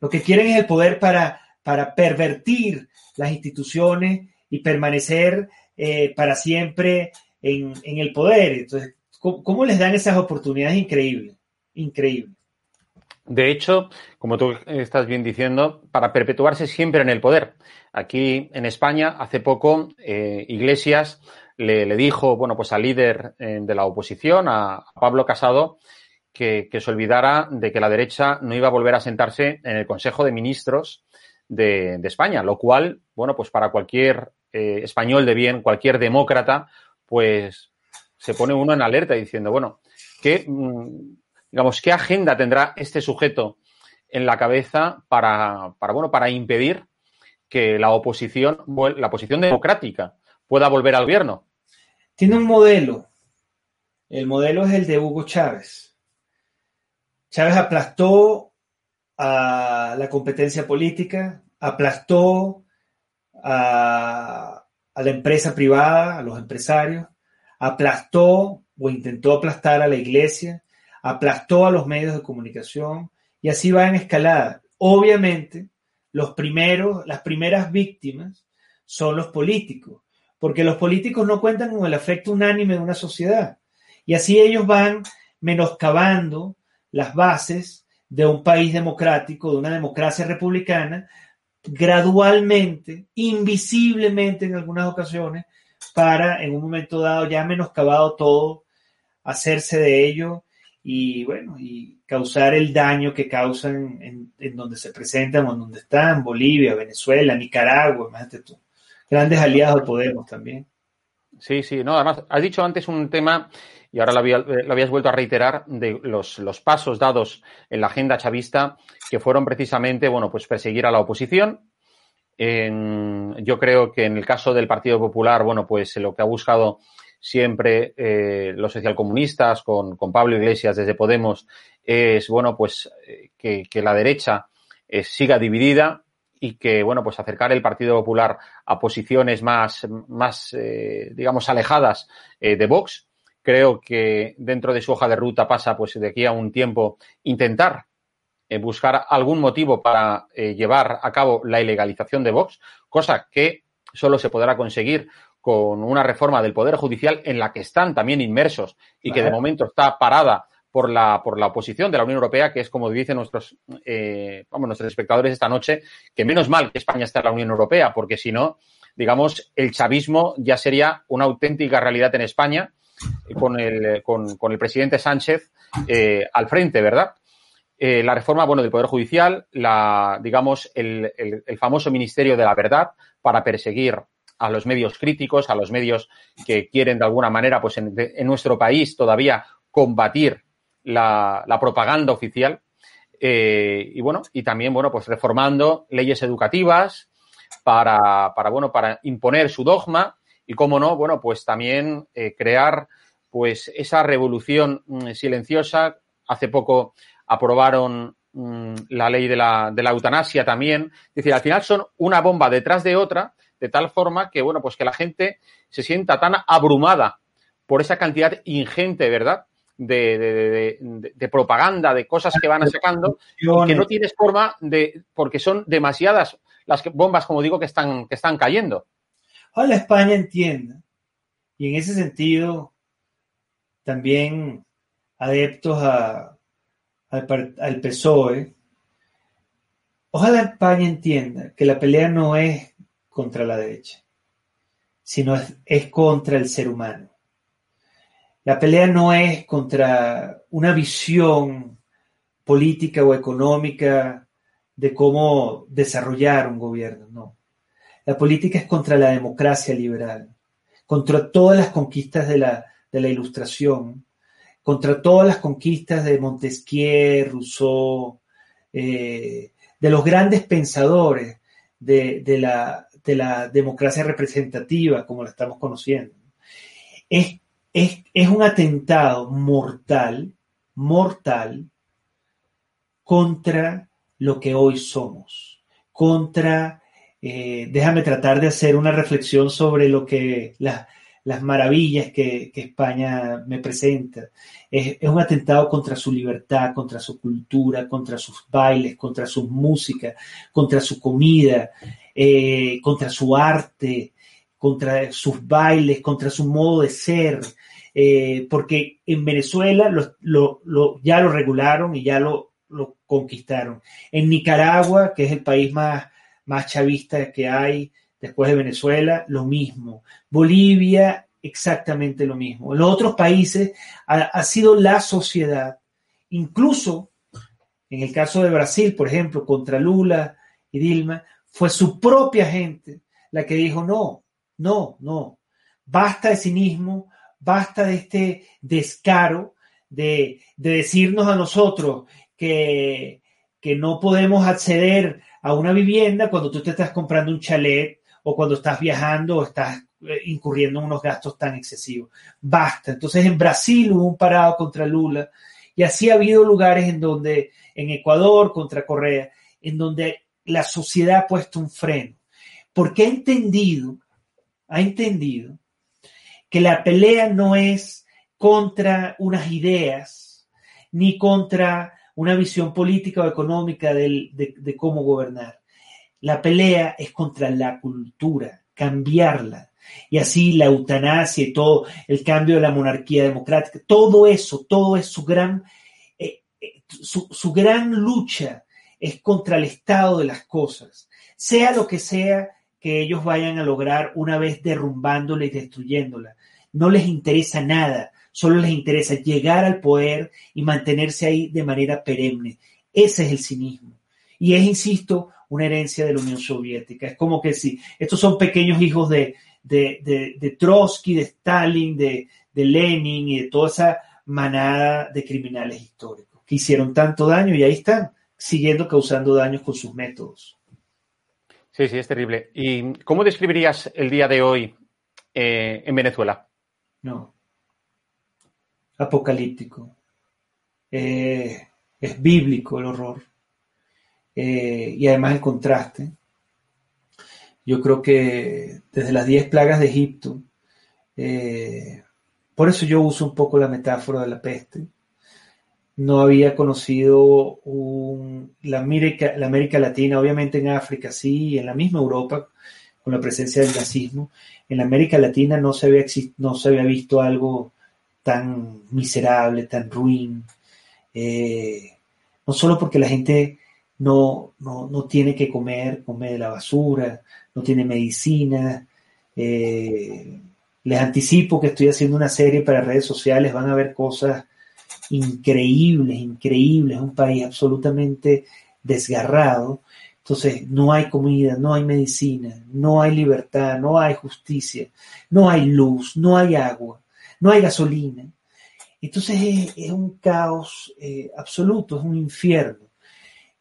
Lo que quieren es el poder para, para pervertir las instituciones y permanecer eh, para siempre en, el poder. Entonces, ¿cómo, les dan esas oportunidades increíbles? Increíble. De hecho, como tú estás bien diciendo, para perpetuarse siempre en el poder. Aquí en España, hace poco, eh, Iglesias le, dijo, bueno, pues al líder eh, de la oposición, a, Pablo Casado, que, se olvidara de que la derecha no iba a volver a sentarse en el Consejo de Ministros de, España, lo cual, bueno, pues para cualquier eh, español de bien, cualquier demócrata, pues se pone uno en alerta diciendo, bueno, ¿qué, mm, digamos, qué agenda tendrá este sujeto en la cabeza para, bueno, para impedir que la oposición, la oposición democrática pueda volver al gobierno? Tiene un modelo. El modelo es el de Hugo Chávez. Chávez aplastó a la competencia política, aplastó a, la empresa privada, a los empresarios, aplastó o intentó aplastar a la iglesia, aplastó a los medios de comunicación y así va en escalada. Obviamente, los primeros, las primeras víctimas son los políticos, porque los políticos no cuentan con el afecto unánime de una sociedad y así ellos van menoscabando las bases de un país democrático, de una democracia republicana, gradualmente, invisiblemente en algunas ocasiones, para en un momento dado ya menoscabado todo, hacerse de ello y bueno, y causar el daño que causan en, donde se presentan o en donde están, Bolivia, Venezuela, Nicaragua, imagínate tú. Grandes aliados de Podemos también. Sí, sí, no, además, has dicho antes un tema y ahora lo, habías vuelto a reiterar, de los, los, pasos dados en la agenda chavista, que fueron precisamente, bueno, pues perseguir a la oposición. yo creo que en el caso del Partido Popular, bueno, pues lo que ha buscado siempre eh, los socialcomunistas con, con, Pablo Iglesias desde Podemos es, bueno, pues eh, que, la derecha eh, siga dividida y que, bueno, pues acercar el Partido Popular a posiciones más, más digamos, alejadas de Vox. Creo que dentro de su hoja de ruta pasa, pues de aquí a un tiempo, intentar eh, buscar algún motivo para eh, llevar a cabo la ilegalización de Vox, cosa que solo se podrá conseguir con una reforma del Poder Judicial en la que están también inmersos y que de momento está parada por la, por la oposición de la Unión Europea, que es como dicen nuestros, eh, vamos, nuestros espectadores esta noche, que menos mal que España está en la Unión Europea, porque si no, digamos, el chavismo ya sería una auténtica realidad en España con el, con, con el presidente Sánchez eh, al frente, ¿verdad? Eh, la reforma, bueno, del Poder Judicial, la, digamos, el, el, famoso Ministerio de la Verdad para perseguir a los medios críticos, a los medios que quieren de alguna manera, pues en, en nuestro país todavía combatir la, propaganda oficial. Eh, y bueno, y también, bueno, pues reformando leyes educativas para, para, bueno, para imponer su dogma y cómo no, bueno, pues también eh, crear pues esa revolución mm, silenciosa. Hace poco aprobaron mm, la ley de la, de la eutanasia también. Es decir, al final son una bomba detrás de otra, de tal forma que, bueno, pues que la gente se sienta tan abrumada por esa cantidad ingente, ¿verdad? De, de, de, propaganda, de cosas que van sacando, que no tienes forma de, porque son demasiadas las bombas, como digo, que están, que están cayendo. Ojalá España entienda, y en ese sentido, también adeptos a, al, PSOE, ojalá España entienda que la pelea no es contra la derecha, sino es, contra el ser humano. La pelea no es contra una visión política o económica de cómo desarrollar un gobierno, no. La política es contra la democracia liberal, contra todas las conquistas de la, de la ilustración, contra todas las conquistas de Montesquieu, Rousseau, eh, de los grandes pensadores de, la, de, la, democracia representativa, como la estamos conociendo. Es, es, un atentado mortal, mortal, contra lo que hoy somos, contra, eh, déjame tratar de hacer una reflexión sobre lo que la, las maravillas que, España me presenta. Es, un atentado contra su libertad, contra su cultura, contra sus bailes, contra su música, contra su comida, eh, contra su arte, contra sus bailes, contra su modo de ser. Eh, porque en Venezuela ya lo regularon y ya lo, conquistaron. En Nicaragua, que es el país más, más chavista que hay, Después de Venezuela, lo mismo. Bolivia, exactamente lo mismo. En los otros países ha, sido la sociedad, incluso en el caso de Brasil, por ejemplo, contra Lula y Dilma, fue su propia gente la que dijo, no, no, no, basta de cinismo, basta de este descaro de, decirnos a nosotros que, que no podemos acceder a una vivienda cuando tú te estás comprando un chalet o cuando estás viajando o estás eh, incurriendo en unos gastos tan excesivos. Basta. Entonces en Brasil hubo un parado contra Lula y así ha habido lugares en donde, en Ecuador contra Correa, en donde la sociedad ha puesto un freno. Porque ha entendido, ha entendido que la pelea no es contra unas ideas ni contra una visión política o económica de, de cómo gobernar. La pelea es contra la cultura, cambiarla. Y así la eutanasia y todo el cambio de la monarquía democrática, todo eso, todo es su gran, eh, eh, su, gran lucha es contra el estado de las cosas, sea lo que sea que ellos vayan a lograr una vez derrumbándola y destruyéndola. No les interesa nada, solo les interesa llegar al poder y mantenerse ahí de manera perenne. Ese es el cinismo. Y es, insisto, una herencia de la Unión Soviética. Es como que si estos son pequeños hijos de, de, Trotsky, de Stalin, de, Lenin y de toda esa manada de criminales históricos que hicieron tanto daño y ahí están, siguiendo causando daños con sus métodos. Sí, sí, es terrible. ¿Y cómo describirías el día de hoy eh, en Venezuela? No. Apocalíptico. Eh, es bíblico el horror. Eh, y además el contraste. Yo creo que desde las 10 plagas de Egipto, eh, por eso yo uso un poco la metáfora de la peste. No había conocido la, América, la América Latina, obviamente en África sí, en la misma Europa, con la presencia del nazismo. En la América Latina no se había, no se había visto algo tan miserable, tan ruin. Eh, no solo porque la gente no, no, tiene que comer, come de la basura, no tiene medicina. Eh, les anticipo que estoy haciendo una serie para redes sociales, van a ver cosas increíbles, increíbles, un país absolutamente desgarrado. Entonces, no hay comida, no hay medicina, no hay libertad, no hay justicia, no hay luz, no hay agua, no hay gasolina. Entonces es, un caos eh, absoluto, es un infierno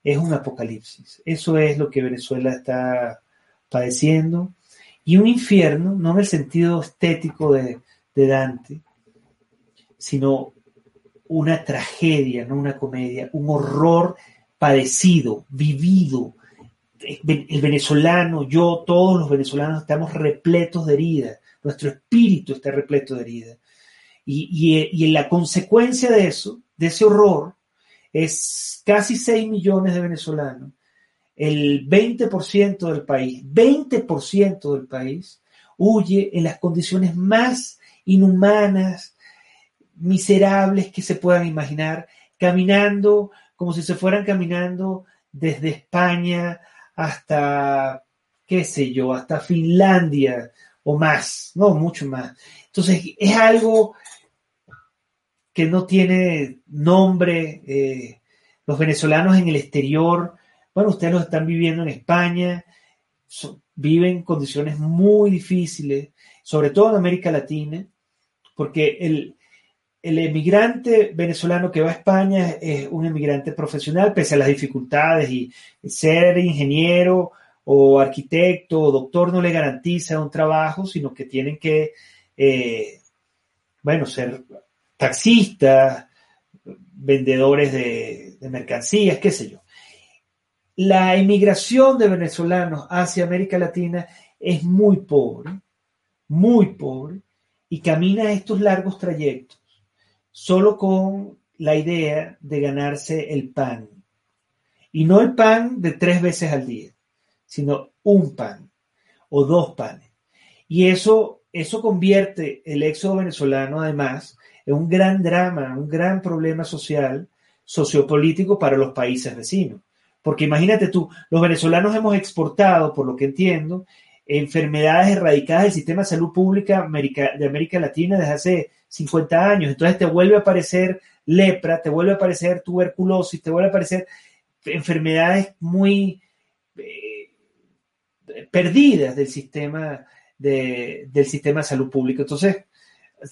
es un apocalipsis. Eso es lo que Venezuela está padeciendo. Y un infierno, no en el sentido estético de, Dante, sino una tragedia, no una comedia, un horror padecido, vivido. El venezolano, yo, todos los venezolanos estamos repletos de heridas, nuestro espíritu está repleto de heridas. Y, y, en la consecuencia de eso, de ese horror, es casi 6 millones de venezolanos, el 20% del país, 20% del país huye en las condiciones más inhumanas, miserables que se puedan imaginar, caminando como si se fueran caminando desde España hasta, qué sé yo, hasta Finlandia o más, no, mucho más. Entonces, es algo que no tiene nombre. Eh, los venezolanos en el exterior, bueno, ustedes lo están viviendo en España, viven condiciones muy difíciles, sobre todo en América Latina, porque el, el emigrante venezolano que va a España es un emigrante profesional, pese a las dificultades y ser ingeniero o arquitecto o doctor no le garantiza un trabajo, sino que tienen que, eh, bueno, ser taxistas, vendedores de, mercancías, qué sé yo. La emigración de venezolanos hacia América Latina es muy pobre, muy pobre, y camina estos largos trayectos solo con la idea de ganarse el pan. Y no el pan de tres veces al día, sino un pan o dos panes. Y eso, eso convierte el éxodo venezolano además un gran drama, un gran problema social, sociopolítico para los países vecinos. Porque imagínate tú, los venezolanos hemos exportado, por lo que entiendo, enfermedades erradicadas del sistema de salud pública de América Latina desde hace 50 años. Entonces te vuelve a aparecer lepra, te vuelve a aparecer tuberculosis, te vuelve a aparecer enfermedades muy eh, perdidas del sistema de, del sistema de salud pública. Entonces,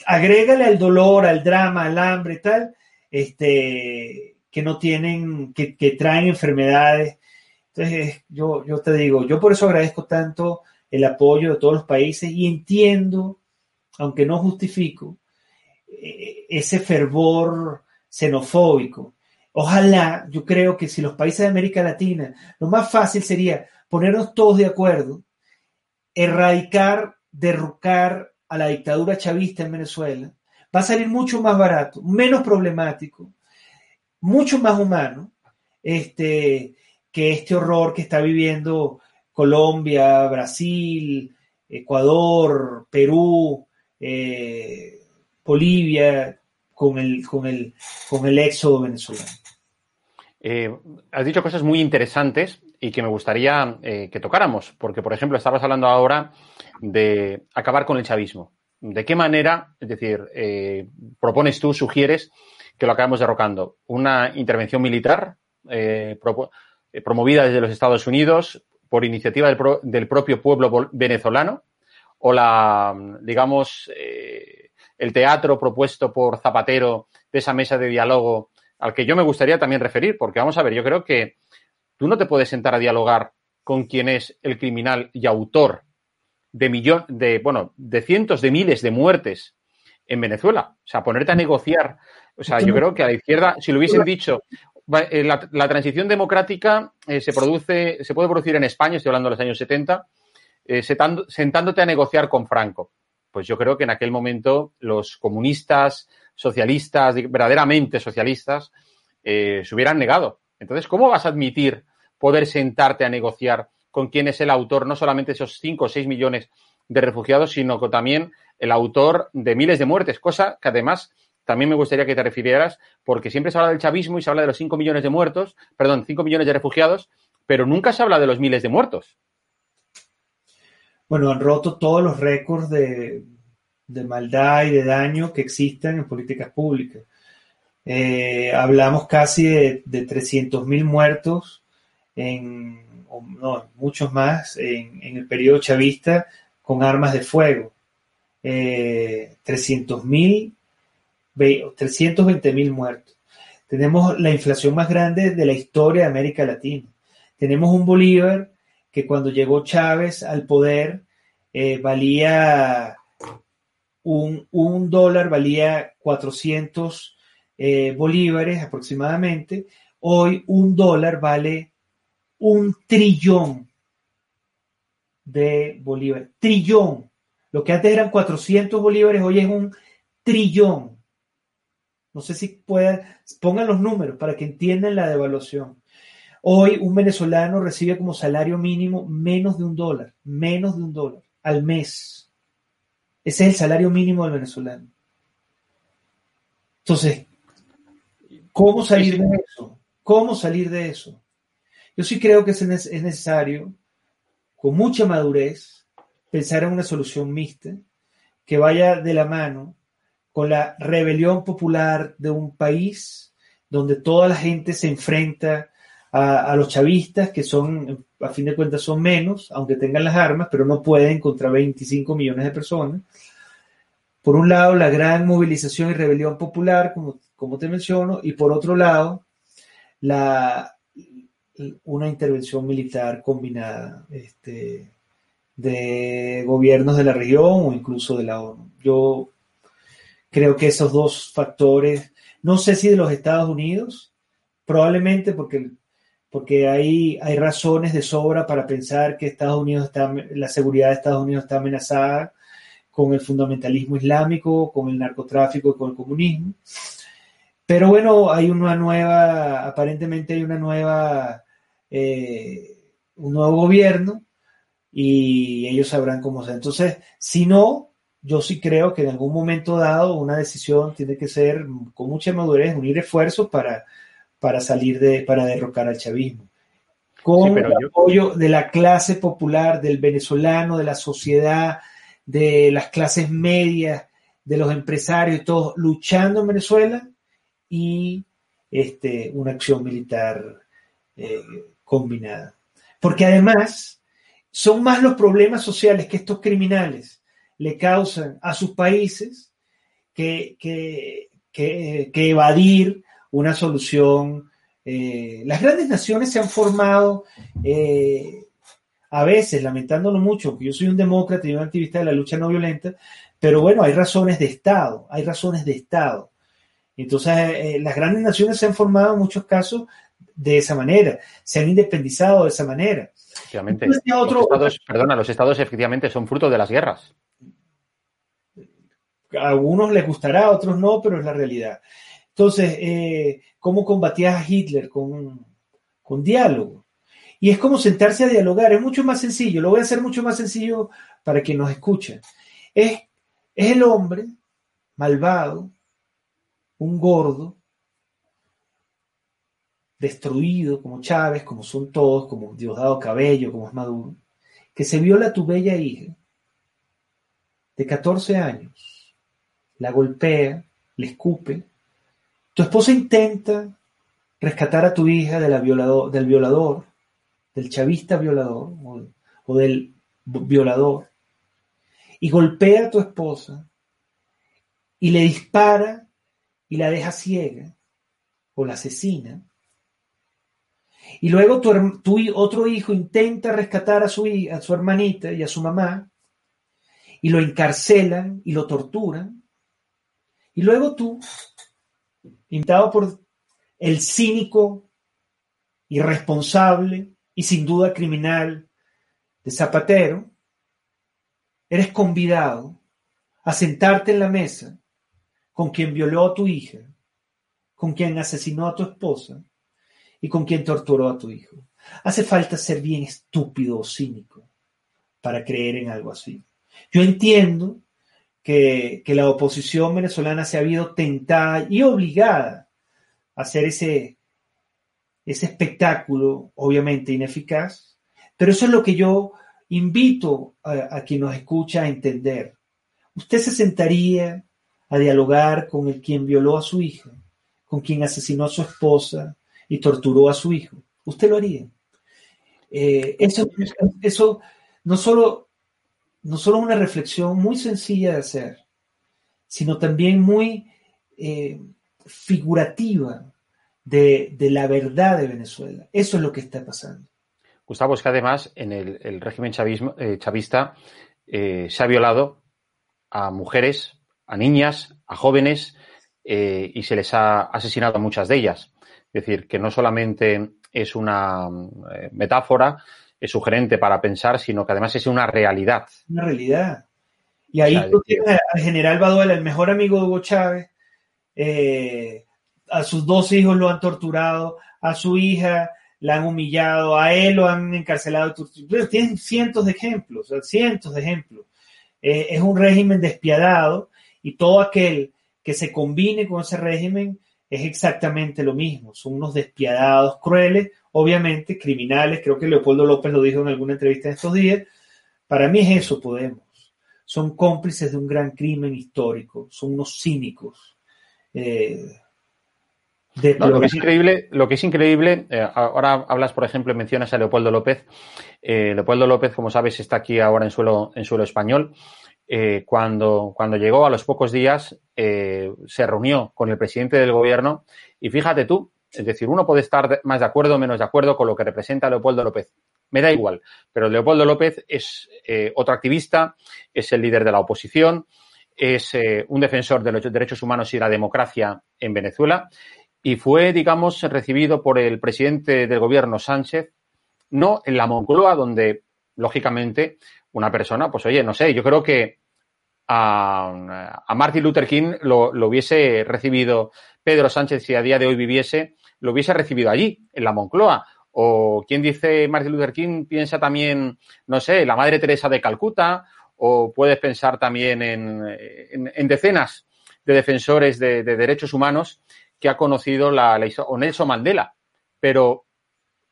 agrégale al dolor, al drama, al hambre, tal, este, que no tienen, que, que traen enfermedades. Entonces, yo, yo te digo, yo por eso agradezco tanto el apoyo de todos los países y entiendo, aunque no justifico, eh, ese fervor xenofóbico. Ojalá, yo creo que si los países de América Latina, lo más fácil sería ponernos todos de acuerdo, erradicar, derrocar a la dictadura chavista en Venezuela, va a salir mucho más barato, menos problemático, mucho más humano, este, que este horror que está viviendo Colombia, Brasil, Ecuador, Perú, eh, Bolivia, con el, con el, con el éxodo venezolano. Eh, has dicho cosas muy interesantes y que me gustaría eh, que tocáramos, porque, por ejemplo, estabas hablando ahora de acabar con el chavismo. ¿De qué manera, es decir, eh, propones tú, sugieres que lo acabamos derrocando? ¿Una intervención militar promovida desde los Estados Unidos por iniciativa del, del propio pueblo venezolano? ¿O la, digamos, el teatro propuesto por Zapatero de esa mesa de diálogo al que yo me gustaría también referir, porque vamos a ver, yo creo que tú no te puedes sentar a dialogar con quien es el criminal y autor de millones, de, bueno, de cientos de miles de muertes en Venezuela. O sea, ponerte a negociar. O sea, yo creo que a la izquierda, si lo hubiesen dicho, eh, la, transición democrática eh, se produce, se puede producir en España, estoy hablando de los años 70, eh, sentándote a negociar con Franco pues yo creo que en aquel momento los comunistas, socialistas, verdaderamente socialistas, eh, se hubieran negado. Entonces, ¿cómo vas a admitir poder sentarte a negociar con quién es el autor, no solamente esos 5 o 6 millones de refugiados, sino que también el autor de miles de muertes, cosa que además también me gustaría que te refirieras, porque siempre se habla del chavismo y se habla de los 5 millones de muertos, perdón, 5 millones de refugiados, pero nunca se habla de los miles de muertos bueno, han roto todos los récords de, maldad y de daño que existen en políticas públicas. Eh, hablamos casi de, de 300.000 muertos, en, no, muchos más, en, el periodo chavista con armas de fuego. Eh, 300.000, 320.000 muertos. Tenemos la inflación más grande de la historia de América Latina. Tenemos un Bolívar que cuando llegó Chávez al poder eh, valía un, dólar, valía 400 eh, bolívares aproximadamente. Hoy un dólar vale un trillón de bolívares. Trillón. Lo que antes eran 400 bolívares, hoy es un trillón. No sé si puedan, pongan los números para que entiendan la devaluación. Hoy un venezolano recibe como salario mínimo menos de un dólar, menos de un dólar al mes. Ese es el salario mínimo del venezolano. Entonces, ¿cómo salir de eso? ¿Cómo salir de eso? Yo sí creo que es necesario, con mucha madurez, pensar en una solución mixta que vaya de la mano con la rebelión popular de un país donde toda la gente se enfrenta a, los chavistas, que son, a fin de cuentas, son menos, aunque tengan las armas, pero no pueden contra 25 millones de personas, por un lado, la gran movilización y rebelión popular, como, como te menciono, y por otro lado, la, una intervención militar combinada este, de gobiernos de la región o incluso de la ONU. Yo creo que esos dos factores, no sé si de los Estados Unidos, probablemente porque, porque hay, hay razones de sobra para pensar que Estados Unidos está, la seguridad de Estados Unidos está amenazada con el fundamentalismo islámico, con el narcotráfico y con el comunismo. Pero bueno, hay una nueva, aparentemente hay una nueva, eh, un nuevo gobierno y ellos sabrán cómo ser. Entonces, si no, yo sí creo que en algún momento dado una decisión tiene que ser con mucha madurez, unir esfuerzos para, para salir de, para derrocar al chavismo. Con el apoyo de la clase popular, del venezolano, de la sociedad, de las clases medias, de los empresarios todos luchando en Venezuela y este, una acción militar eh, combinada. Porque además son más los problemas sociales que estos criminales le causan a sus países que, que, evadir una solución. Eh, las grandes naciones se han formado eh, a veces, lamentándolo mucho, porque yo soy un demócrata y un activista de la lucha no violenta, pero bueno, hay razones de Estado, hay razones de Estado. Entonces, eh, las grandes naciones se han formado en muchos casos de esa manera, se han independizado de esa manera. Efectivamente. los estados, perdona, los estados efectivamente son fruto de las guerras. A algunos les gustará, a otros no, pero es la realidad. Entonces, eh, ¿cómo combatías a Hitler? Con, con diálogo. Y es como sentarse a dialogar, es mucho más sencillo, lo voy a hacer mucho más sencillo para que nos escuchen. Es, es el hombre malvado, un gordo, destruido como Chávez, como son todos, como Diosdado Cabello, como es Maduro, que se viola a tu bella hija de 14 años, la golpea, le escupe, tu esposa intenta rescatar a tu hija del violador, del chavista violador o, del violador y golpea a tu esposa y le dispara y la deja ciega o la asesina. Y luego tu, tu, otro hijo intenta rescatar a su, a su hermanita y a su mamá y lo encarcelan y lo torturan. Y luego tú, pintado por el cínico, irresponsable, y sin duda criminal de Zapatero, eres convidado a sentarte en la mesa con quien violó a tu hija, con quien asesinó a tu esposa y con quien torturó a tu hijo. Hace falta ser bien estúpido o cínico para creer en algo así. Yo entiendo que, que la oposición venezolana se ha habido tentada y obligada a hacer ese ese espectáculo obviamente ineficaz, pero eso es lo que yo invito a, quien nos escucha a entender. Usted se sentaría a dialogar con el quien violó a su hija, con quien asesinó a su esposa y torturó a su hijo. Usted lo haría. Eh, eso, eso no solo no solo una reflexión muy sencilla de hacer, sino también muy eh, figurativa de, la verdad de Venezuela. Eso es lo que está pasando. Gustavo, es que además en el, régimen chavismo, eh, chavista eh, se ha violado a mujeres, a niñas, a jóvenes eh, y se les ha asesinado a muchas de ellas. Es decir, que no solamente es una metáfora, es sugerente para pensar, sino que además es una realidad. Una realidad. Y ahí tienes al general Baduela, el mejor amigo de Hugo Chávez, a sus dos hijos lo han torturado, a su hija la han humillado, a él lo han encarcelado. Tienen cientos de ejemplos, cientos de ejemplos. Eh, es un régimen despiadado y todo aquel que se combine con ese régimen es exactamente lo mismo. Son unos despiadados, crueles, obviamente criminales. Creo que Leopoldo López lo dijo en alguna entrevista en estos días. Para mí es eso, Podemos. Son cómplices de un gran crimen histórico, son unos cínicos. Eh, lo que es increíble, lo que es increíble, eh, ahora hablas, por ejemplo, mencionas a Leopoldo López. Eh, Leopoldo López, como sabes, está aquí ahora en suelo, en suelo español. eh, cuando, cuando llegó a los pocos días, se reunió con el presidente del gobierno y fíjate tú, es decir, uno puede estar más de acuerdo o menos de acuerdo con lo que representa Leopoldo López. Me da igual, pero Leopoldo López es otro activista, es el líder de la oposición, es un defensor de los derechos humanos y la democracia en Venezuela y fue, digamos, recibido por el presidente del gobierno Sánchez, no en la Moncloa, donde, lógicamente, una persona, pues oye, no sé, yo creo que a, Martin Luther King lo, hubiese recibido Pedro Sánchez si a día de hoy viviese, lo hubiese recibido allí, en la Moncloa. O quien dice Martin Luther King piensa también, no sé, la Madre Teresa de Calcuta, o puedes pensar también en, decenas de defensores de, derechos humanos que ha conocido la, la, o Nelson Mandela. Pero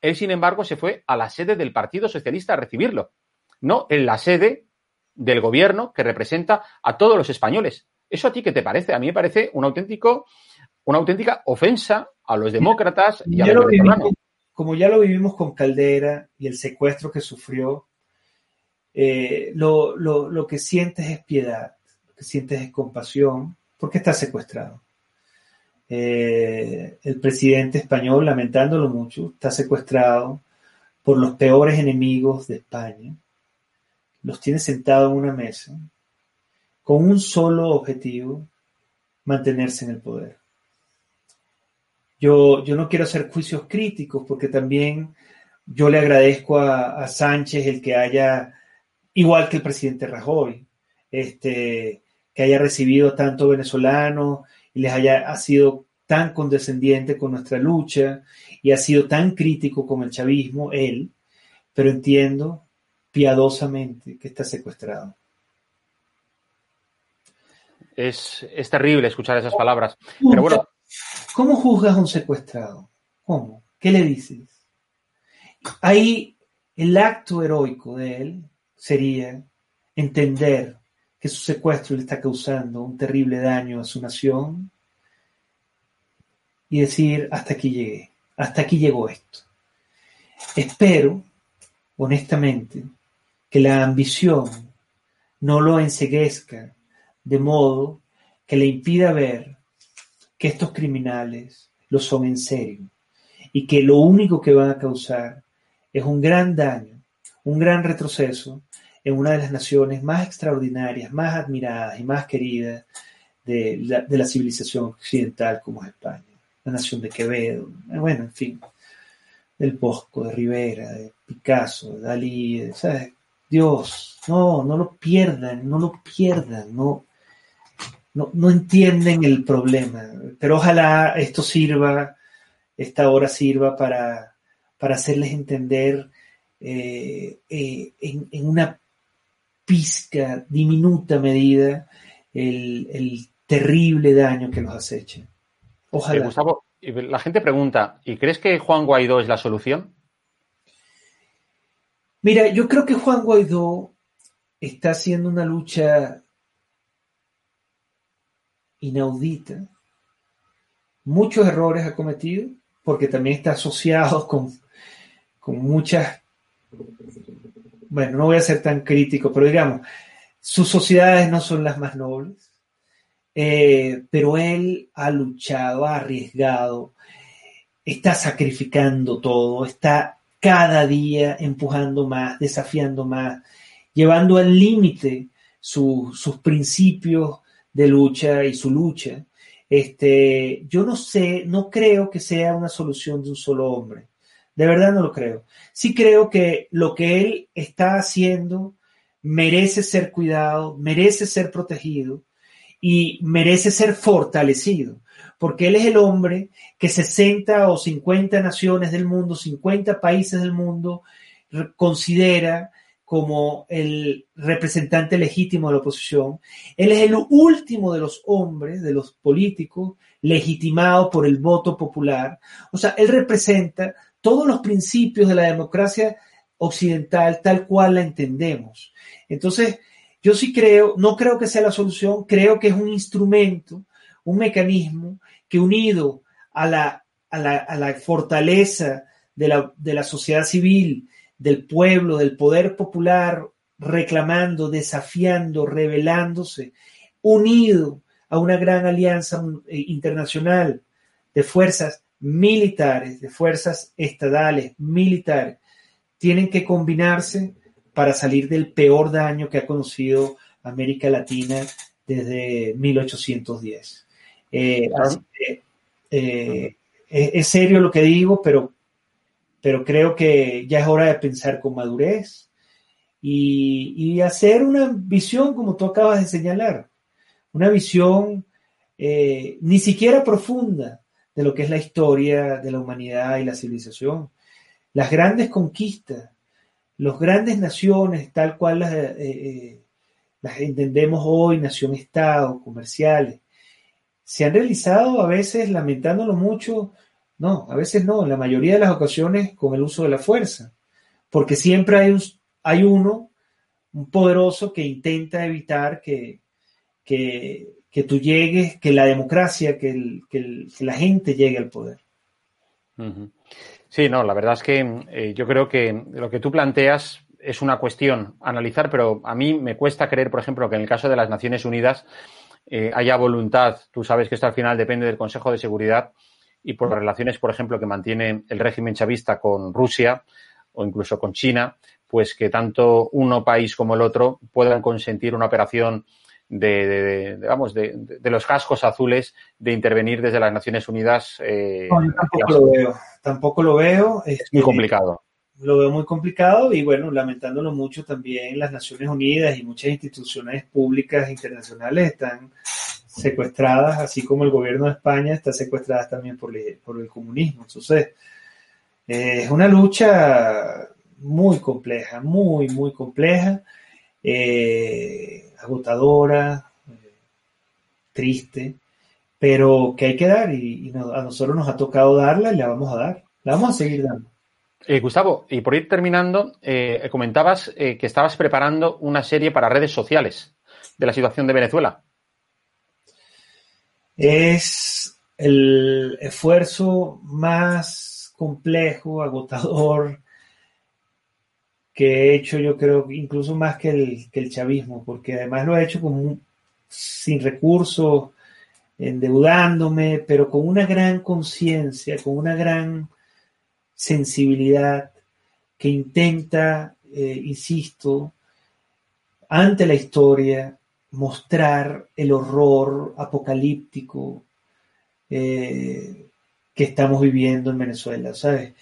él, sin embargo, se fue a la sede del Partido Socialista a recibirlo, no en la sede del gobierno que representa a todos los españoles. ¿Eso a ti qué te parece? A mí me parece un auténtico, una auténtica ofensa a los demócratas y a los venezolanos. Como ya lo vivimos con Caldera y el secuestro que sufrió, eh, lo, lo, que sientes es piedad, lo que sientes es compasión, porque está secuestrado. Eh, el presidente español, lamentándolo mucho, está secuestrado por los peores enemigos de España los tiene sentados en una mesa con un solo objetivo, mantenerse en el poder. Yo, yo no quiero hacer juicios críticos porque también yo le agradezco a, Sánchez el que haya, igual que el presidente Rajoy, este, que haya recibido tanto venezolano y les haya ha sido tan condescendiente con nuestra lucha y ha sido tan crítico con el chavismo, él, pero entiendo piadosamente que está secuestrado. Es, terrible escuchar esas palabras. Pero bueno. ¿Cómo juzgas a un secuestrado? ¿Cómo? ¿Qué le dices? Ahí el acto heroico de él sería entender que su secuestro le está causando un terrible daño a su nación y decir, hasta aquí llegué, hasta aquí llegó esto. Espero, honestamente, que la ambición no lo enseguezca de modo que le impida ver que estos criminales lo son en serio y que lo único que van a causar es un gran daño, un gran retroceso en una de las naciones más extraordinarias, más admiradas y más queridas de la, civilización occidental como es España, la nación de Quevedo, bueno, en fin, del Bosco, de Rivera, de Picasso, de Dalí. Dios, no, no lo pierdan, no lo pierdan, no, no, entienden el problema. Pero ojalá esto sirva, esta hora sirva para, para hacerles entender eh, eh, en, una pizca, diminuta medida, el, terrible daño que los acecha. Ojalá. Eh, Gustavo, la gente pregunta, ¿y crees que Juan Guaidó es la solución? Mira, yo creo que Juan Guaidó está haciendo una lucha inaudita. Muchos errores ha cometido, porque también está asociado con, con muchas, bueno, no voy a ser tan crítico, pero digamos, sus sociedades no son las más nobles, eh, pero él ha luchado, ha arriesgado, está sacrificando todo, está cada día empujando más, desafiando más, llevando al límite sus principios de lucha y su lucha. Este, yo no sé, no creo que sea una solución de un solo hombre. De verdad no lo creo. Sí creo que lo que él está haciendo merece ser cuidado, merece ser protegido y merece ser fortalecido porque él es el hombre que 60 o 50 naciones del mundo, 50 países del mundo considera como el representante legítimo de la oposición. Él es el último de los hombres, de los políticos, legitimado por el voto popular. O sea, él representa todos los principios de la democracia occidental tal cual la entendemos. Entonces, yo sí creo, no creo que sea la solución, creo que es un instrumento un mecanismo que unido a la, a la, fortaleza de la, sociedad civil, del pueblo, del poder popular reclamando, desafiando, rebelándose, unido a una gran alianza eh, internacional de fuerzas militares, de fuerzas estadales, militares, tienen que combinarse para salir del peor daño que ha conocido América Latina desde 1810. Eh, eh, es serio lo que digo, pero, pero creo que ya es hora de pensar con madurez y, y hacer una visión como tú acabas de señalar, una visión eh, ni siquiera profunda de lo que es la historia de la humanidad y la civilización. Las grandes conquistas, las grandes naciones, tal cual las, eh, eh, las entendemos hoy, nación-estado, comerciales, se han realizado a veces, lamentándolo mucho, no, a veces no, en la mayoría de las ocasiones con el uso de la fuerza, porque siempre hay, un, hay uno, un poderoso que intenta evitar que, que, que tú llegues, que la democracia, que, la gente llegue al poder. Sí, no, la verdad es que eh, yo creo que lo que tú planteas es una cuestión analizar, pero a mí me cuesta creer, por ejemplo, que en el caso de las Naciones Unidas eh, haya voluntad. Tú sabes que esto al final depende del Consejo de Seguridad y por las relaciones, por ejemplo, que mantiene el régimen chavista con Rusia o incluso con China, pues que tanto uno país como el otro puedan consentir una operación de, vamos, de, los cascos azules de intervenir desde las Naciones Unidas. Eh, tampoco lo veo. Tampoco lo veo. Es muy este, complicado. Lo veo muy complicado y bueno, lamentándolo mucho también las Naciones Unidas y muchas instituciones públicas internacionales están secuestradas, así como el gobierno de España está secuestrada también por el, por el comunismo. Entonces, eh, es una lucha muy compleja, muy, muy compleja, eh, agotadora, eh, triste, pero que hay que dar y, a nosotros nos ha tocado darla y la vamos a dar, la vamos a seguir dando. Gustavo, y por ir terminando, comentabas que estabas preparando una serie para redes sociales de la situación de Venezuela es el esfuerzo más complejo, agotador, que he hecho yo creo incluso más que el, que el chavismo, porque además lo he hecho sin recursos, endeudándome, pero con una gran conciencia, con una gran sensibilidad que intenta, eh, insisto, ante la historia, mostrar el horror apocalíptico eh, que estamos viviendo en Venezuela, ¿sabes?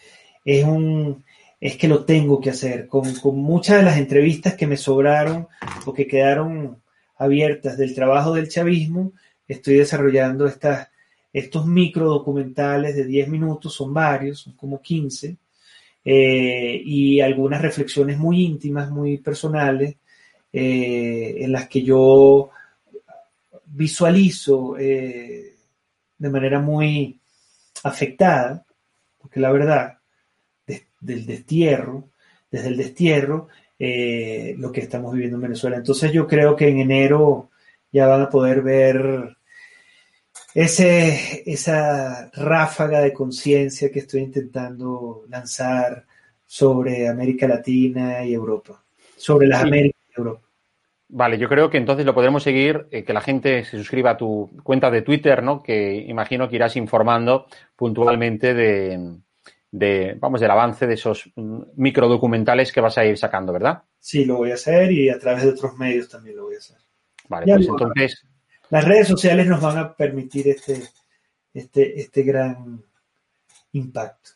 Es un, es que lo tengo que hacer. Con, muchas de las entrevistas que me sobraron o que quedaron abiertas del trabajo del chavismo, estoy desarrollando estas, estos micro documentales de 10 minutos, son varios, son como 15, eh, y algunas reflexiones muy íntimas, muy personales, eh, en las que yo visualizo eh, de manera muy afectada, porque la verdad, del destierro, desde el destierro, eh, lo que estamos viviendo en Venezuela. Entonces yo creo que en enero ya van a poder ver ese, esa ráfaga de conciencia que estoy intentando lanzar sobre América Latina y Europa, sobre las Américas y Europa. Vale, yo creo que entonces lo podremos seguir, eh, que la gente se suscriba a tu cuenta de Twitter, ¿no? Que imagino que irás informando puntualmente de, vamos, del avance de esos mm, microdocumentales que vas a ir sacando, ¿verdad? Sí, lo voy a hacer y a través de otros medios también lo voy a hacer. Vale, pues entonces. Las redes sociales nos van a permitir este, este, este gran impacto.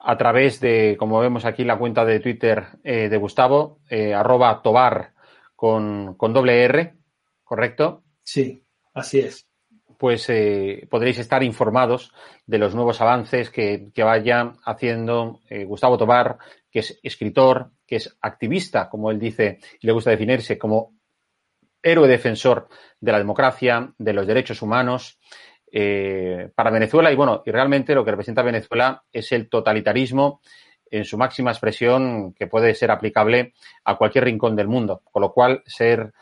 a través de, como vemos aquí, la cuenta de Twitter eh, de Gustavo, eh, arroba tobar con, doble R, ¿correcto? Sí, así es. Pues eh, podréis estar informados de los nuevos avances que, vaya haciendo Gustavo Tobar, que es escritor, que es activista, como él dice, y le gusta definirse como héroe defensor de la democracia, de los derechos humanos, eh, para Venezuela y bueno, y realmente lo que representa Venezuela es el totalitarismo en su máxima expresión que puede ser aplicable a cualquier rincón del mundo. Con lo cual, ser,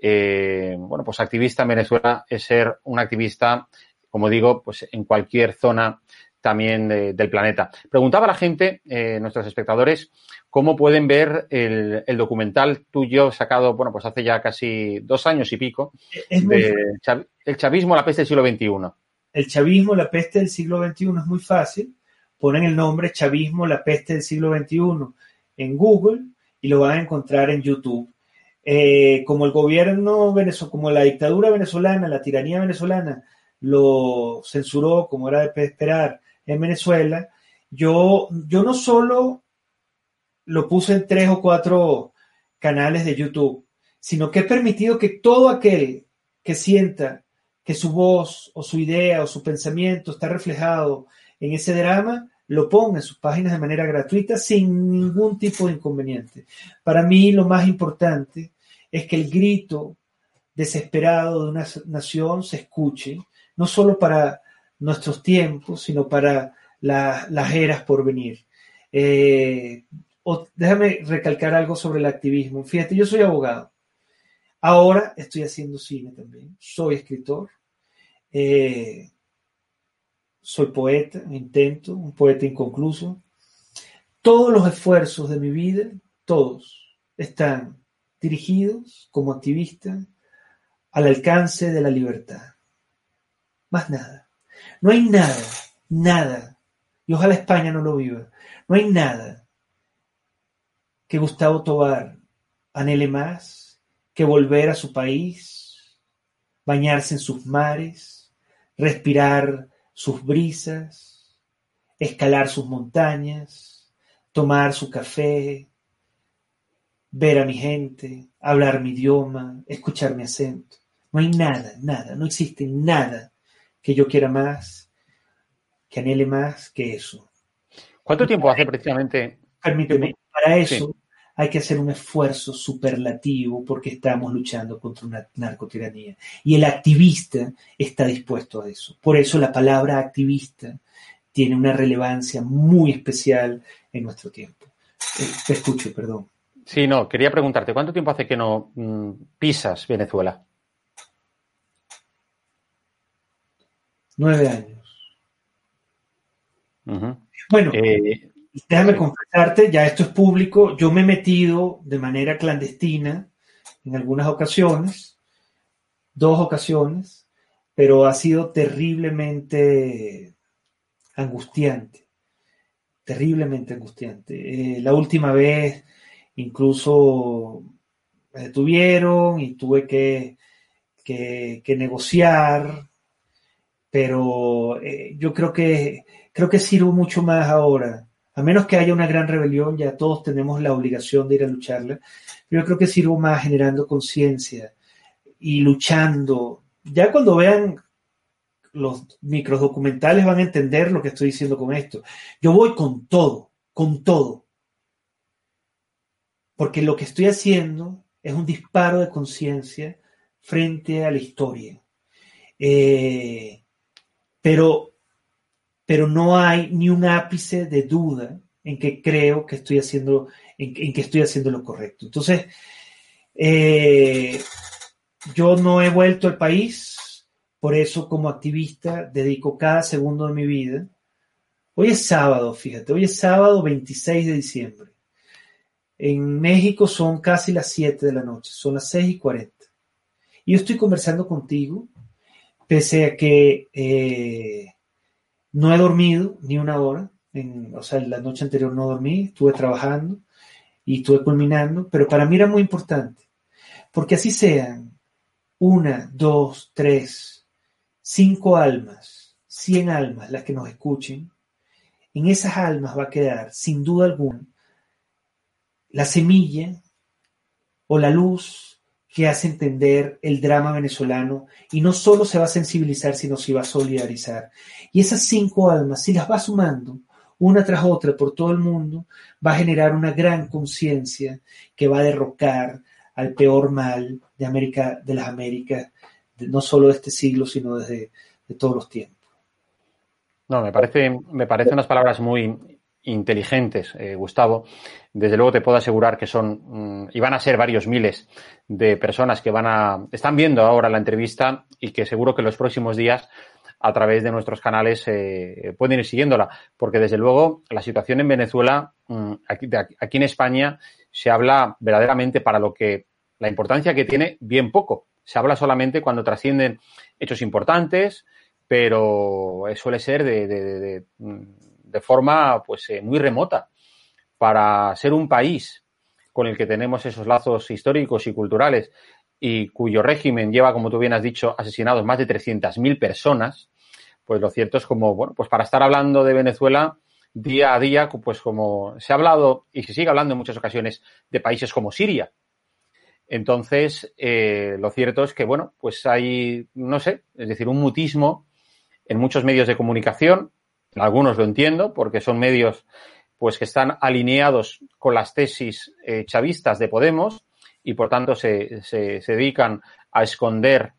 eh, bueno, pues activista en Venezuela es ser un activista, como digo, pues en cualquier zona también del planeta. Preguntaba a la gente, eh, nuestros espectadores, cómo pueden ver el, documental tuyo sacado, bueno, pues hace ya casi dos años y pico, de El chavismo, la peste del siglo XXI. El chavismo, la peste del siglo XXI es muy fácil. Ponen el nombre chavismo, la peste del siglo XXI en Google y lo van a encontrar en YouTube. Eh, como el gobierno venezolano, como la dictadura venezolana, la tiranía venezolana lo censuró como era de esperar en Venezuela, yo, yo no solo lo puse en tres o cuatro canales de YouTube, sino que he permitido que todo aquel que sienta que su voz o su idea o su pensamiento está reflejado en ese drama, lo ponga en sus páginas de manera gratuita sin ningún tipo de inconveniente. Para mí lo más importante es que el grito desesperado de una nación se escuche, no solo para nuestros tiempos, sino para las eras por venir. Eh, déjame recalcar algo sobre el activismo. Fíjate, yo soy abogado. Ahora estoy haciendo cine también. Soy escritor. Eh, soy poeta, intento, un poeta inconcluso. Todos los esfuerzos de mi vida, todos, están dirigidos como activista al alcance de la libertad. Más nada. No hay nada, nada, y ojalá España no lo viva, no hay nada que Gustavo Tobar anhele más que volver a su país, bañarse en sus mares, respirar sus brisas, escalar sus montañas, tomar su café, ver a mi gente, hablar mi idioma, escuchar mi acento. No hay nada, nada, no existe nada que yo quiera más, que anhele más que eso. ¿Cuánto tiempo hace precisamente? Permíteme, para eso hay que hacer un esfuerzo superlativo porque estamos luchando contra una narcotiranía. Y el activista está dispuesto a eso. Por eso la palabra activista tiene una relevancia muy especial en nuestro tiempo. Eh, te escucho, perdón. Sí, no, quería preguntarte, ¿cuánto tiempo hace que no mm, pisas Venezuela? Nueve años. Bueno, eh, Déjame confesarte, ya esto es público, yo me he metido de manera clandestina en algunas ocasiones, dos ocasiones, pero ha sido terriblemente angustiante, terriblemente angustiante. Eh, la última vez incluso me detuvieron y tuve que, que, negociar, pero eh, yo creo que, creo que sirvo mucho más ahora a menos que haya una gran rebelión, ya todos tenemos la obligación de ir a lucharla. Yo creo que sirvo más generando conciencia y luchando. Ya cuando vean los microdocumentales van a entender lo que estoy diciendo con esto. Yo voy con todo, con todo. Porque lo que estoy haciendo es un disparo de conciencia frente a la historia. Eh, pero pero no hay ni un ápice de duda en que creo que estoy haciendo, en, que estoy haciendo lo correcto. Entonces, eh, yo no he vuelto al país, por eso como activista dedico cada segundo de mi vida. Hoy es sábado, fíjate, hoy es sábado 26 de diciembre. En México son casi las 7 de la noche, son las 6 y 40. Y yo estoy conversando contigo, pese a que eh, no he dormido ni una hora, o sea, la noche anterior no dormí, estuve trabajando y estuve culminando, pero para mí era muy importante, porque así sean una, dos, tres, cinco almas, cien almas las que nos escuchen, en esas almas va a quedar, sin duda alguna, la semilla o la luz que hace entender el drama venezolano y no solo se va a sensibilizar, sino se va a solidarizar. Y esas cinco almas, si las va sumando una tras otra por todo el mundo, va a generar una gran conciencia que va a derrocar al peor mal de América, de las Américas, no solo de este siglo, sino desde de todos los tiempos. No, me parece, me parecen unas palabras muy inteligentes, eh, Gustavo. Desde luego te puedo asegurar que son, mm, y van a ser varios miles de personas que van a, están viendo ahora la entrevista y que seguro que los próximos días a través de nuestros canales eh, pueden ir siguiéndola, porque desde luego la situación en Venezuela, mm, aquí, aquí en España, se habla verdaderamente para lo que la importancia que tiene bien poco. Se habla solamente cuando trascienden hechos importantes, pero suele ser de, de, de, forma pues eh, muy remota. Para ser un país con el que tenemos esos lazos históricos y culturales y cuyo régimen lleva, como tú bien has dicho, asesinados más de 300.000 personas, pues lo cierto es como, bueno, pues para estar hablando de Venezuela día a día, pues como se ha hablado y se sigue hablando en muchas ocasiones de países como Siria. Entonces, eh, lo cierto es que, bueno, pues hay, no sé, es decir, un mutismo en muchos medios de comunicación, algunos lo entiendo, porque son medios pues que están alineados con las tesis eh, chavistas de Podemos y por tanto se, se, se dedican a esconder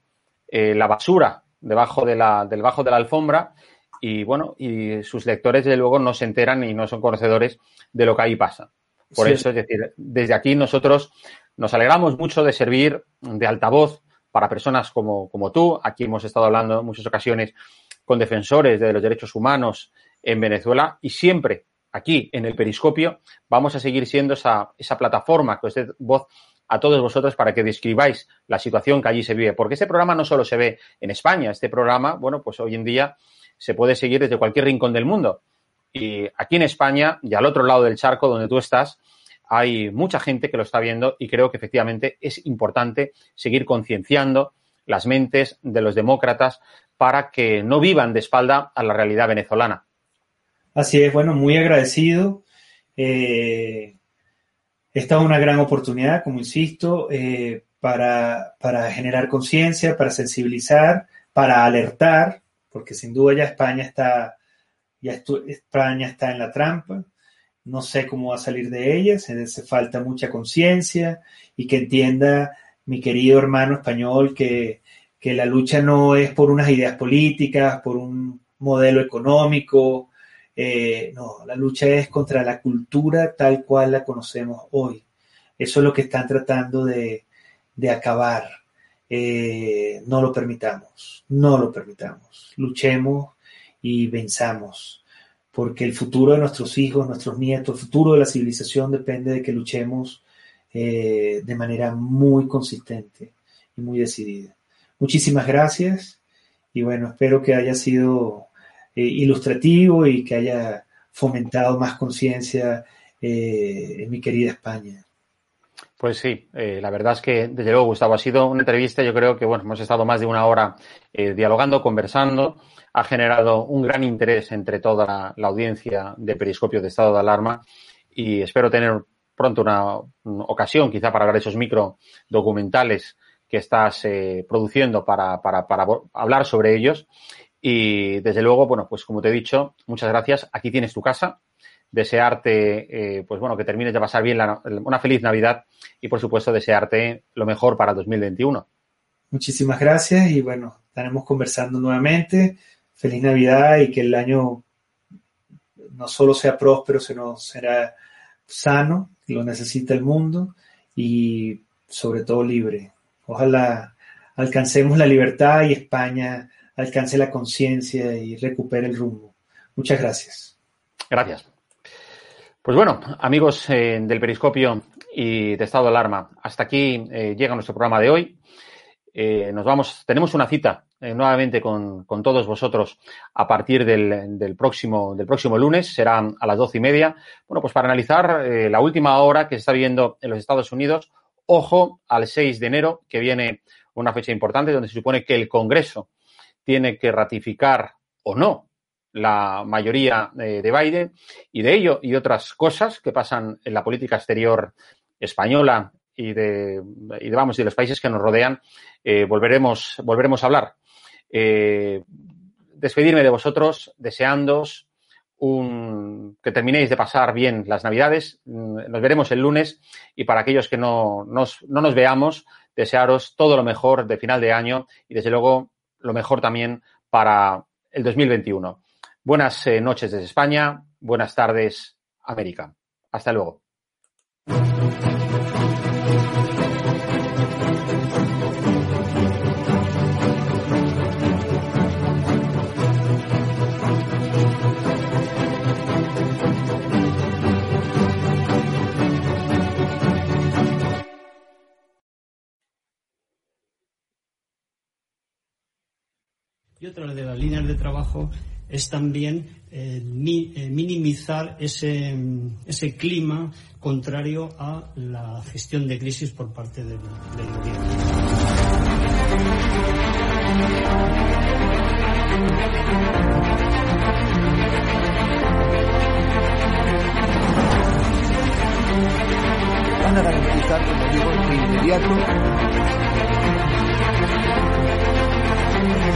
eh, la basura debajo de la, debajo de la alfombra y bueno, y sus lectores desde luego no se enteran y no son conocedores de lo que ahí pasa. Por eso, es decir, desde aquí nosotros nos alegramos mucho de servir de altavoz para personas como, como tú. Aquí hemos estado hablando en muchas ocasiones con defensores de los derechos humanos en Venezuela y siempre aquí en el periscopio vamos a seguir siendo esa, esa plataforma que os dé voz a todos vosotros para que describáis la situación que allí se vive. Porque este programa no solo se ve en España, este programa, bueno, pues hoy en día se puede seguir desde cualquier rincón del mundo. Y aquí en España y al otro lado del charco donde tú estás, hay mucha gente que lo está viendo y creo que efectivamente es importante seguir concienciando las mentes de los demócratas para que no vivan de espalda a la realidad venezolana. Así es, bueno, muy agradecido. Eh, esta es una gran oportunidad, como insisto, eh, para, para, generar conciencia, para sensibilizar, para alertar, porque sin duda ya España está, ya España está en la trampa. No sé cómo va a salir de ella, se hace falta mucha conciencia y que entienda mi querido hermano español que, que la lucha no es por unas ideas políticas, por un modelo económico, eh, no, la lucha es contra la cultura tal cual la conocemos hoy. Eso es lo que están tratando de, acabar. Eh, no lo permitamos, no lo permitamos. Luchemos y venzamos, porque el futuro de nuestros hijos, nuestros nietos, el futuro de la civilización depende de que luchemos eh, de manera muy consistente y muy decidida. Muchísimas gracias y bueno, espero que haya sido eh, ilustrativo y que haya fomentado más conciencia eh, en mi querida España. Pues sí, eh, la verdad es que, desde luego, Gustavo, ha sido una entrevista, yo creo que, bueno, hemos estado más de una hora dialogando, conversando, ha generado un gran interés entre toda la, la, audiencia de Periscopio de Estado de Alarma y espero tener pronto una, una ocasión, quizá, para hablar de esos micro documentales que estás eh, produciendo para, para, hablar sobre ellos y desde luego, bueno, pues como te he dicho, muchas gracias. Aquí tienes tu casa. Desearte, eh, pues bueno, que termines de pasar bien la, una feliz Navidad y por supuesto desearte lo mejor para 2021. Muchísimas gracias y bueno, estaremos conversando nuevamente. Feliz Navidad y que el año no solo sea próspero, sino será sano, lo necesita el mundo y sobre todo libre. Ojalá alcancemos la libertad y España alcance la conciencia y recupere el rumbo. Muchas gracias. Gracias. Pues bueno, amigos eh, del Periscopio y de Estado de Alarma, hasta aquí eh, llega nuestro programa de hoy. Eh, nos vamos, tenemos una cita nuevamente con, con, todos vosotros a partir del, del, próximo, del próximo lunes, será a las doce y media. Bueno, pues para analizar la última hora que se está viendo en los Estados Unidos, ojo al 6 de enero, que viene una fecha importante donde se supone que el Congreso tiene que ratificar o no la mayoría eh, de Biden y de ello y otras cosas que pasan en la política exterior española y de, y de vamos, de los países que nos rodean, eh, volveremos, volveremos a hablar. Eh, despedirme de vosotros deseándoos un, que terminéis de pasar bien las Navidades. Nos veremos el lunes y para aquellos que no nos, no nos veamos, desearos todo lo mejor de final de año y desde luego lo mejor también para el 2021. Buenas eh, noches desde España, buenas tardes América. Hasta luego. Y otra de las líneas de trabajo es también eh, eh, minimizar ese, ese clima contrario a la gestión de crisis por parte del, gobierno. van a garantizar, como digo, inmediato No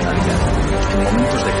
momentos